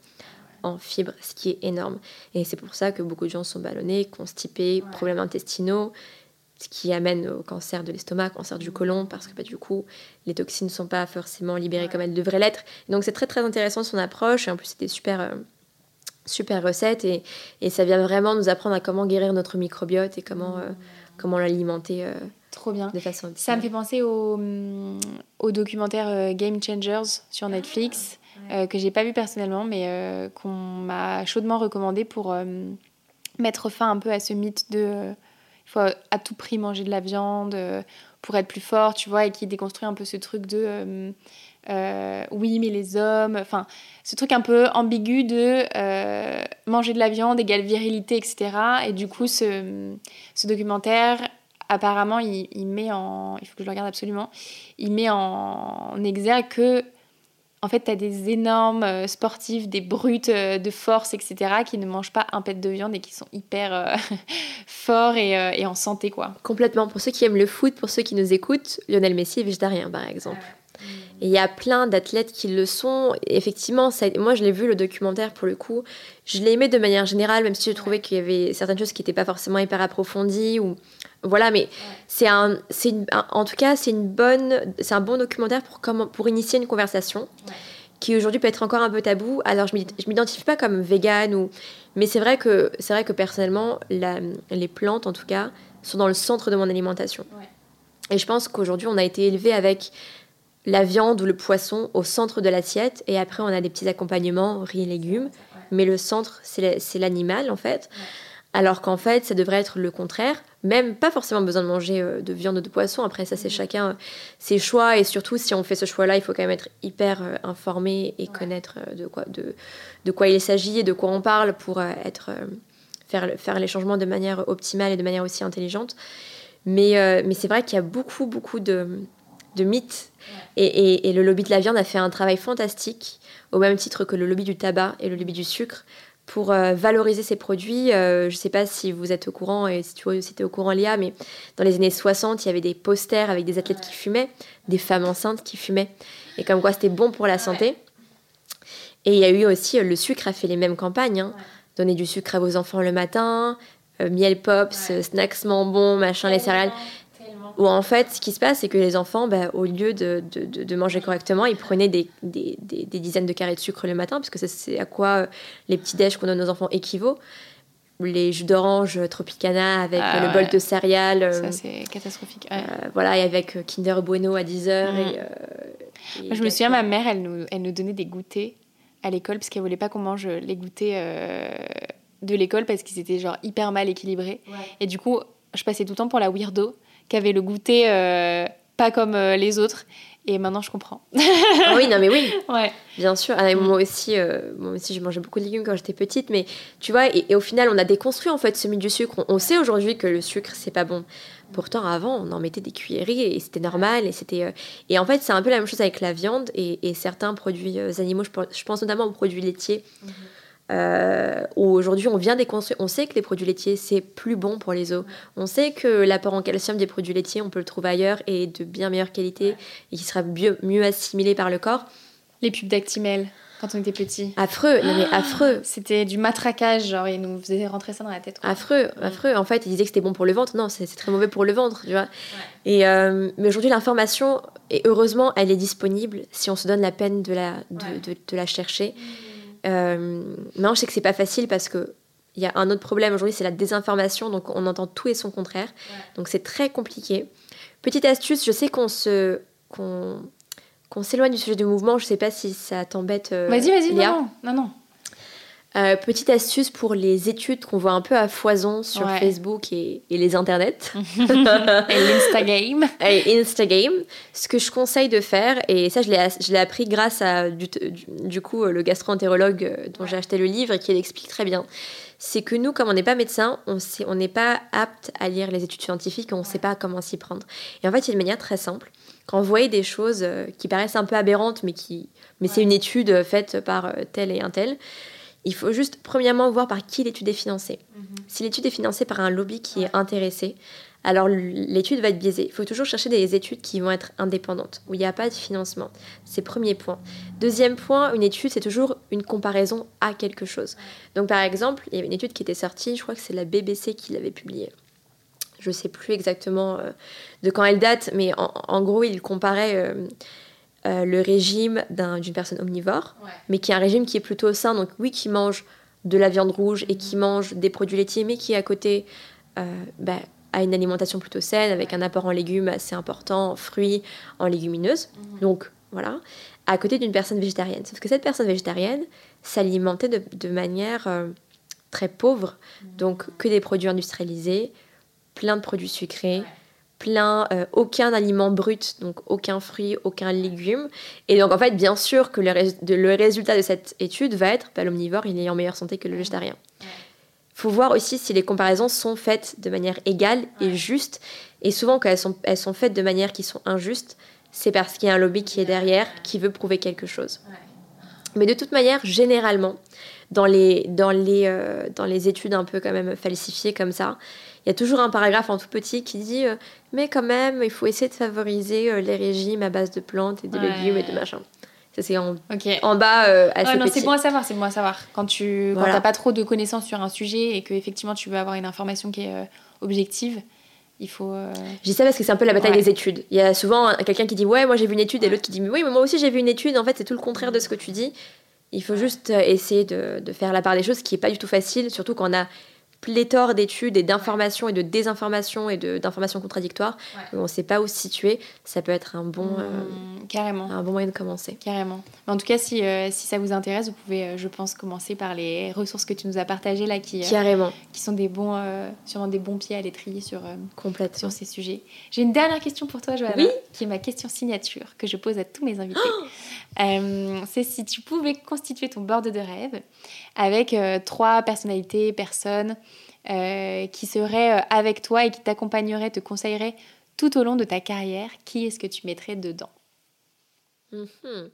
en fibres, ce qui est énorme. Et c'est pour ça que beaucoup de gens sont ballonnés, constipés, problèmes intestinaux ce qui amène au cancer de l'estomac, cancer du côlon, parce que bah, du coup, les toxines ne sont pas forcément libérées comme elles devraient l'être. Donc c'est très très intéressant son approche, et en plus c'était super, euh, super recette, et, et, ça vient vraiment nous apprendre à comment guérir notre microbiote et comment, euh, comment l'alimenter. Euh, Trop bien. De façon ça me fait penser au, mm, au documentaire Game Changers sur Netflix, que j'ai pas vu personnellement, mais qu'on m'a chaudement recommandé pour mettre fin un peu à ce mythe de il faut à tout prix manger de la viande euh, pour être plus fort, tu vois, et qui déconstruit un peu ce truc de euh, euh, oui, mais les hommes, enfin, ce truc un peu ambigu de manger de la viande égale virilité, etc. Et du coup, ce, ce documentaire, apparemment, il, met en. Il faut que je le regarde absolument. Il met en, en exergue que en fait, tu as des énormes euh, sportifs, des brutes euh, de force, etc., qui ne mangent pas un pet de viande et qui sont hyper euh, *laughs* forts et, en santé, quoi. Complètement. Pour ceux qui aiment le foot, pour ceux qui nous écoutent, Lionel Messi est végétarien, par exemple. Et il y a plein d'athlètes qui le sont. effectivement, ça, moi, je l'ai vu, le documentaire, pour le coup. Je l'ai aimé de manière générale, même si j'ai trouvé qu'il y avait certaines choses qui n'étaient pas forcément hyper approfondies ou voilà, mais c'est un, c'est en tout cas, c'est une bonne, c'est un bon documentaire pour comment, pour initier une conversation qui aujourd'hui peut être encore un peu tabou. Alors, je m'identifie pas comme végane ou, mais c'est vrai que c'est vrai que personnellement, les plantes, en tout cas, sont dans le centre de mon alimentation. Et je pense qu'aujourd'hui, on a été élevé avec la viande ou le poisson au centre de l'assiette, et après, on a des petits accompagnements, riz et légumes. Mais le centre, c'est l'animal, en fait. Alors qu'en fait, ça devrait être le contraire. Même pas forcément besoin de manger euh, de viande ou de poisson. Après, ça, c'est mm. chacun euh, ses choix. Et surtout, si on fait ce choix-là, il faut quand même être hyper euh, informé et connaître de, quoi, de, de quoi il s'agit et de quoi on parle pour être, faire, faire les changements de manière optimale et de manière aussi intelligente. Mais, mais c'est vrai qu'il y a beaucoup, beaucoup de, de mythes. Et, et, et, le lobby de la viande a fait un travail fantastique, au même titre que le lobby du tabac et le lobby du sucre, pour euh, valoriser ces produits. Euh, je ne sais pas si vous êtes au courant et si tu es au courant, Léa, mais dans les années 60, il y avait des posters avec des athlètes qui fumaient, des femmes enceintes qui fumaient, et comme quoi c'était bon pour la santé. Et il y a eu aussi, euh, le sucre a fait les mêmes campagnes. Hein. Donner du sucre à vos enfants le matin, miel pops, snacks bon, machin, les céréales. Où en fait, ce qui se passe, c'est que les enfants, bah, au lieu de, de, de, manger correctement, ils prenaient des, des, des, dizaines de carrés de sucre le matin, parce que c'est à quoi euh, les petits déj qu'on donne aux enfants équivaut. Les jus d'orange Tropicana avec ah le bol de céréales. Ça, c'est catastrophique. voilà, et avec Kinder Bueno à 10h. Et, mm. je me souviens, ma mère, elle nous, elle nous donnait des goûters à l'école parce qu'elle voulait pas qu'on mange les goûters de l'école parce qu'ils étaient genre hyper mal équilibrés. Et du coup, je passais tout le temps pour la weirdo qui avait le goûter pas comme les autres. Et maintenant, je comprends. ah oui, non, mais oui. *laughs* Ouais. Bien sûr. Ah, moi, aussi, euh, moi aussi, je mangeais beaucoup de légumes quand j'étais petite. Mais tu vois, et, au final, on a déconstruit en fait ce mythe du sucre. On, sait aujourd'hui que le sucre, c'est pas bon. Pourtant, avant, on en mettait des cuillerées et c'était normal. Et, c'était, euh, et en fait, c'est un peu la même chose avec la viande et, certains produits euh, animaux. Je, pense notamment aux produits laitiers. Mhm. Euh, aujourd'hui on vient déconstruire, on sait que les produits laitiers c'est plus bon pour les os, on sait que l'apport en calcium des produits laitiers on peut le trouver ailleurs et de bien meilleure qualité et qui sera mieux, mieux assimilé par le corps. Les pubs d'Actimel quand on était petit. Affreux, non mais affreux. C'était du matraquage, genre ils nous faisaient rentrer ça dans la tête. Affreux, affreux. En fait, ils disaient que c'était bon pour le ventre. Non, c'est très mauvais pour le ventre, tu vois. Et euh, mais aujourd'hui, l'information, et heureusement, elle est disponible si on se donne la peine de la, de, de, la chercher. Mmh. Euh, non, je sais que c'est pas facile parce que il y a un autre problème aujourd'hui, c'est la désinformation. Donc on entend tout et son contraire. Donc c'est très compliqué. Petite astuce, je sais qu'on se qu'on s'éloigne du sujet du mouvement. Je sais pas si ça t'embête. Euh, vas-y, vas-y. Non, non, non. Euh, petite astuce pour les études qu'on voit un peu à foison sur Facebook et, les internets. *laughs* et l'Instagame. *laughs* Et Instagram. Ce que je conseille de faire, et ça je l'ai appris grâce à du, coup le gastro-entérologue euh, dont j'ai acheté le livre et qui l'explique très bien, c'est que nous, comme on n'est pas médecin, on n'est pas apte à lire les études scientifiques et on ne sait pas comment s'y prendre. Et en fait, il y a une manière très simple. Quand vous voyez des choses euh, qui paraissent un peu aberrantes, mais, qui, mais c'est une étude faite par tel et un tel, il faut juste, premièrement, voir par qui l'étude est financée. Mhm. Si l'étude est financée par un lobby qui est intéressé, alors l'étude va être biaisée. Il faut toujours chercher des études qui vont être indépendantes, où il n'y a pas de financement. C'est le premier point. Deuxième point, une étude, c'est toujours une comparaison à quelque chose. Donc par exemple, il y avait une étude qui était sortie, je crois que c'est la BBC qui l'avait publiée. Je ne sais plus exactement euh, de quand elle date, mais en, gros, il comparait... Euh, euh, le régime d'une personne omnivore, mais qui est un régime qui est plutôt sain, donc oui, qui mange de la viande rouge et qui mange des produits laitiers, mais qui à côté euh, bah, a une alimentation plutôt saine, avec un apport en légumes assez important, en fruits, en légumineuses. Mhm. Donc voilà, à côté d'une personne végétarienne. Sauf que cette personne végétarienne s'alimentait de, manière euh, très pauvre, mhm. donc que des produits industrialisés, plein de produits sucrés plein, euh, aucun aliment brut, donc aucun fruit, aucun légume. Et donc en fait, bien sûr que le, le résultat de cette étude va être bah, l'omnivore, il est en meilleure santé que le végétarien. Il faut voir aussi si les comparaisons sont faites de manière égale et juste. Et souvent, quand elles sont, elles sont faites de manière qui sont injustes, c'est parce qu'il y a un lobby qui est derrière, qui veut prouver quelque chose. Mais de toute manière, généralement, dans les, dans les, euh, dans les études un peu quand même falsifiées comme ça, il y a toujours un paragraphe en tout petit qui dit euh, mais quand même il faut essayer de favoriser euh, les régimes à base de plantes et de légumes et de machin. Ça c'est en, en bas euh, assez C'est bon à savoir, c'est bon à savoir. Quand tu n'as pas trop de connaissances sur un sujet et que effectivement tu veux avoir une information qui est objective, il faut. Je dis ça parce que c'est un peu la bataille des études. Il y a souvent quelqu'un qui dit ouais moi j'ai vu une étude et l'autre qui dit oui mais moi aussi j'ai vu une étude. En fait c'est tout le contraire de ce que tu dis. Il faut juste essayer de, de, faire la part des choses, ce qui est pas du tout facile, surtout quand on a pléthore d'études et d'informations et de désinformations et d'informations contradictoires. On ne sait pas où se situer. Ça peut être un bon, mmh, euh, carrément. un bon moyen de commencer. Carrément. en tout cas, si, euh, si ça vous intéresse, vous pouvez, euh, je pense, commencer par les ressources que tu nous as partagées là, qui, carrément. qui sont des bons, sûrement des bons pieds à l'étrier sur, sur ces sujets. J'ai une dernière question pour toi, Joanna, oui qui est ma question signature que je pose à tous mes invités. C'est si tu pouvais constituer ton board de rêve avec trois personnalités, personnes euh, qui serait euh, avec toi et qui t'accompagnerait, te conseillerait tout au long de ta carrière, qui est-ce que tu mettrais dedans? Mhm.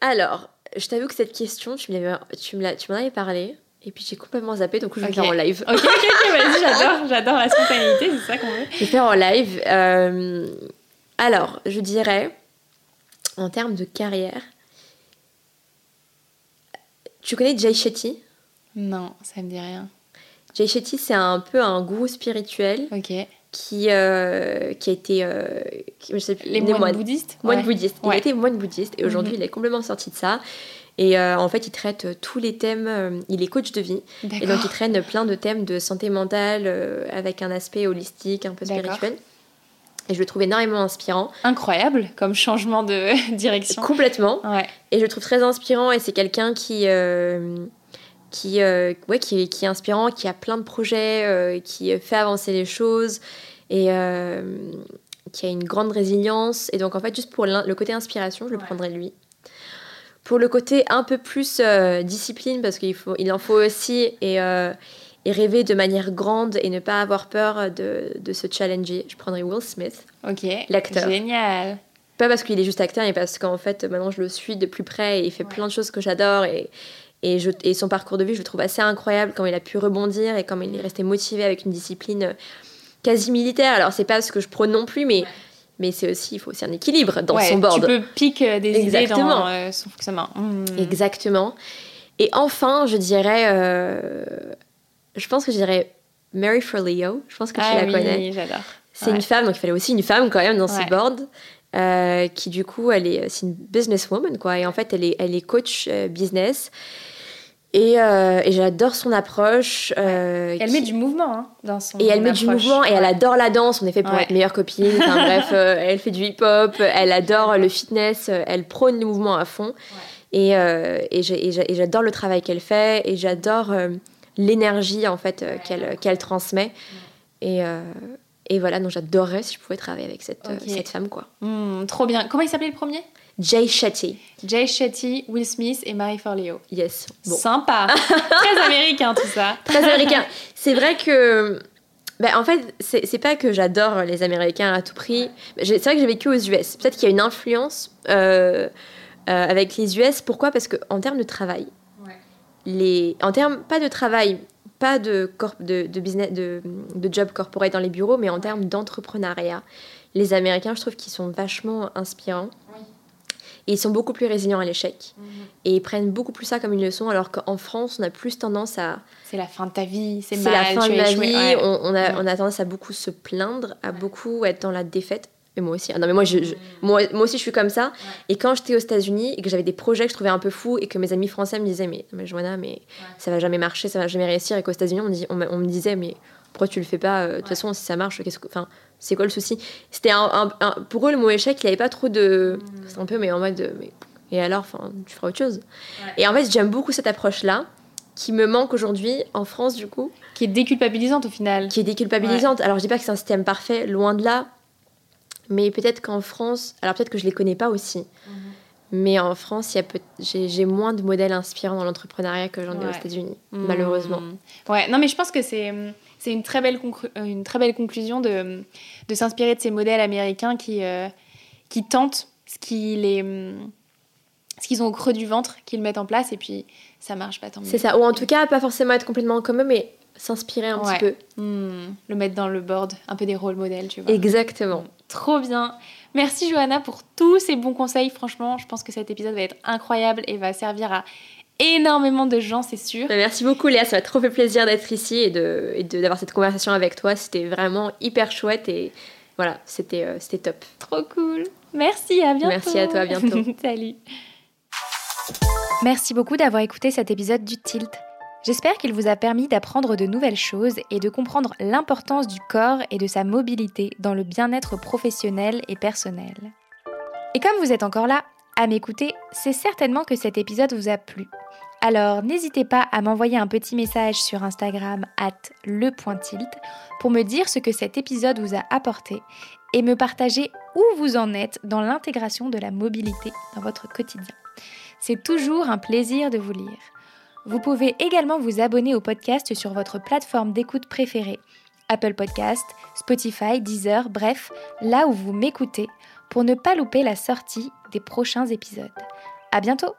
Alors, je t'avoue que cette question, tu m'en avais parlé. Et puis j'ai complètement zappé, donc je vais faire en live. Ok, ok, *laughs* vas-y, j'adore, j'adore la spontanéité, c'est ça qu'on veut. Je vais faire en live. Euh, alors, je dirais, en termes de carrière, tu connais Jay Shetty? Non, ça me dit rien. Jay Shetty, c'est un peu un gourou spirituel. Qui, euh, qui a été. Euh, je sais plus, les moines, bouddhistes Moine bouddhiste. Il a été moine bouddhiste et aujourd'hui, mhm. il est complètement sorti de ça. Et euh, en fait, il traite tous les thèmes. il est coach de vie. Et donc, il traîne plein de thèmes de santé mentale avec un aspect holistique, un peu spirituel. Et je le trouve énormément inspirant. Incroyable comme changement de *laughs* direction. Complètement. Ouais. Et je le trouve très inspirant et c'est quelqu'un qui, euh, qui, euh, ouais, qui, est- qui est inspirant, qui a plein de projets, euh, qui fait avancer les choses et euh, qui a une grande résilience. Et donc en fait, juste pour le côté inspiration, je le Ouais. prendrais lui. Pour le côté un peu plus discipline, parce qu'il faut, il en faut aussi, et, et rêver de manière grande et ne pas avoir peur de, de se challenger, je prendrais Will Smith. Ok. L'acteur. Génial. Pas parce qu'il est juste acteur, mais parce qu'en fait, maintenant, je le suis de plus près et il fait Ouais. plein de choses que j'adore. Et, et, je, et son parcours de vie, je le trouve assez incroyable, comment il a pu rebondir et comment il est resté motivé avec une discipline euh, quasi militaire. Alors, c'est pas ce que je prône non plus, mais, mais c'est aussi, il faut aussi un équilibre dans Ouais, son board. Tu peux piquer des idées Exactement. dans euh, son fonctionnement. Hmm. Exactement. Et enfin, je dirais. euh, je pense que je dirais Mary Forleo. Je pense que Ah tu la oui, connais. j'adore. C'est Ouais. une femme, donc il fallait aussi une femme quand même dans Ouais. ce board. Euh, qui du coup, elle est, c'est une businesswoman quoi. Et en fait, elle est, elle est coach euh, business. Et, euh, et j'adore son approche. euh, Elle qui- met du mouvement hein, dans son et elle met du mouvement et elle adore la danse. On est fait pour Ouais. être meilleure copine. Enfin *laughs* bref, euh, elle fait du hip-hop, elle adore le fitness, elle prône le mouvement à fond. Et, et j'adore le travail qu'elle fait et j'adore l'énergie en fait qu'elle qu'elle transmet. Et, et voilà, donc j'adorerais si je pouvais travailler avec cette, euh, cette femme quoi. Hmm, trop bien. Comment il s'appelait le premier? Jay Shetty. Jay Shetty, Will Smith et Marie Forleo. Yes. Bon. Sympa. *laughs* Très américain tout ça. Très américain. C'est vrai que. ben, en fait, c'est pas que j'adore les Américains à tout prix. C'est vrai que j'ai vécu aux US. Peut-être qu'il y a une influence euh, euh, avec les US. Pourquoi? Parce qu'en termes de travail, les, en termes, pas de travail, pas de, corp- de, de business, de, de job corporate dans les bureaux, mais en termes d'entrepreneuriat, les Américains, je trouve qu'ils sont vachement inspirants. Oui. Et ils sont beaucoup plus résilients à l'échec. Et ils prennent beaucoup plus ça comme une leçon, alors qu'en France, on a plus tendance à, C'est la fin de ta vie, c'est mal, la fin tu de ma vie. Ouais. On, on a, on a tendance à beaucoup se plaindre, à beaucoup être dans la défaite. Moi aussi. Ah non, mais moi, je, je- moi, moi aussi, je suis comme ça. Et quand j'étais aux États-Unis et que j'avais des projets que je trouvais un peu fous et que mes amis français me disaient, mais, mais Joanna, mais ça va jamais marcher, ça va jamais réussir. Et qu'aux États-Unis, on, me dit- on, me- on me disait, mais pourquoi tu le fais pas euh, De toute façon, si ça marche, qu'est-ce que. Enfin, c'est quoi le souci? C'était un, un- un- Pour eux, le mot échec, il avait pas trop de. C'est un peu, mais en mode. de, mais, et alors, enfin, tu feras autre chose. Ouais. Et en fait, j'aime beaucoup cette approche-là, qui me manque aujourd'hui en France, du coup Qui est déculpabilisante au final. qui est déculpabilisante. Alors je dis pas que c'est un système parfait, loin de là, mais peut-être qu'en France, alors peut-être que je les connais pas aussi, mais en France, il y a peut- j'ai moins de modèles inspirants dans l'entrepreneuriat que j'en ai aux. États-Unis, Hmm. malheureusement. Ouais, non mais je pense que c'est c'est une très belle concru- euh, une très belle conclusion de de s'inspirer de ces modèles américains qui euh, qui tentent ce qu'ils les ce qu'ils ont au creux du ventre, qu'ils mettent en place et puis ça marche pas tant mieux. C'est ça, ou en tout cas, pas forcément être complètement comme eux, mais s'inspirer un Ouais. petit peu. Hmm, le mettre dans le board, un peu des rôles modèles, tu vois. Exactement. Trop bien. Merci Johanna pour tous ces bons conseils. Franchement, je pense que cet épisode va être incroyable et va servir à énormément de gens, c'est sûr. Bah, Merci beaucoup Léa, ça m'a trop fait plaisir d'être ici et de et de- d'avoir cette conversation avec toi. C'était vraiment hyper chouette et voilà, c'était euh, c'était top. Trop cool. Merci, à bientôt. Merci à toi, à bientôt. *laughs* Salut. Merci beaucoup d'avoir écouté cet épisode du Tilt. J'espère qu'il vous a permis d'apprendre de nouvelles choses et de comprendre l'importance du corps et de sa mobilité dans le bien-être professionnel et personnel. Et comme vous êtes encore là à m'écouter, c'est certainement que cet épisode vous a plu. Alors n'hésitez pas à m'envoyer un petit message sur Instagram at le.tilt pour me dire ce que cet épisode vous a apporté et me partager où vous en êtes dans l'intégration de la mobilité dans votre quotidien. C'est toujours un plaisir de vous lire. Vous pouvez également vous abonner au podcast sur votre plateforme d'écoute préférée, Apple Podcast, Spotify, Deezer, bref, là où vous m'écoutez, pour ne pas louper la sortie des prochains épisodes. À bientôt!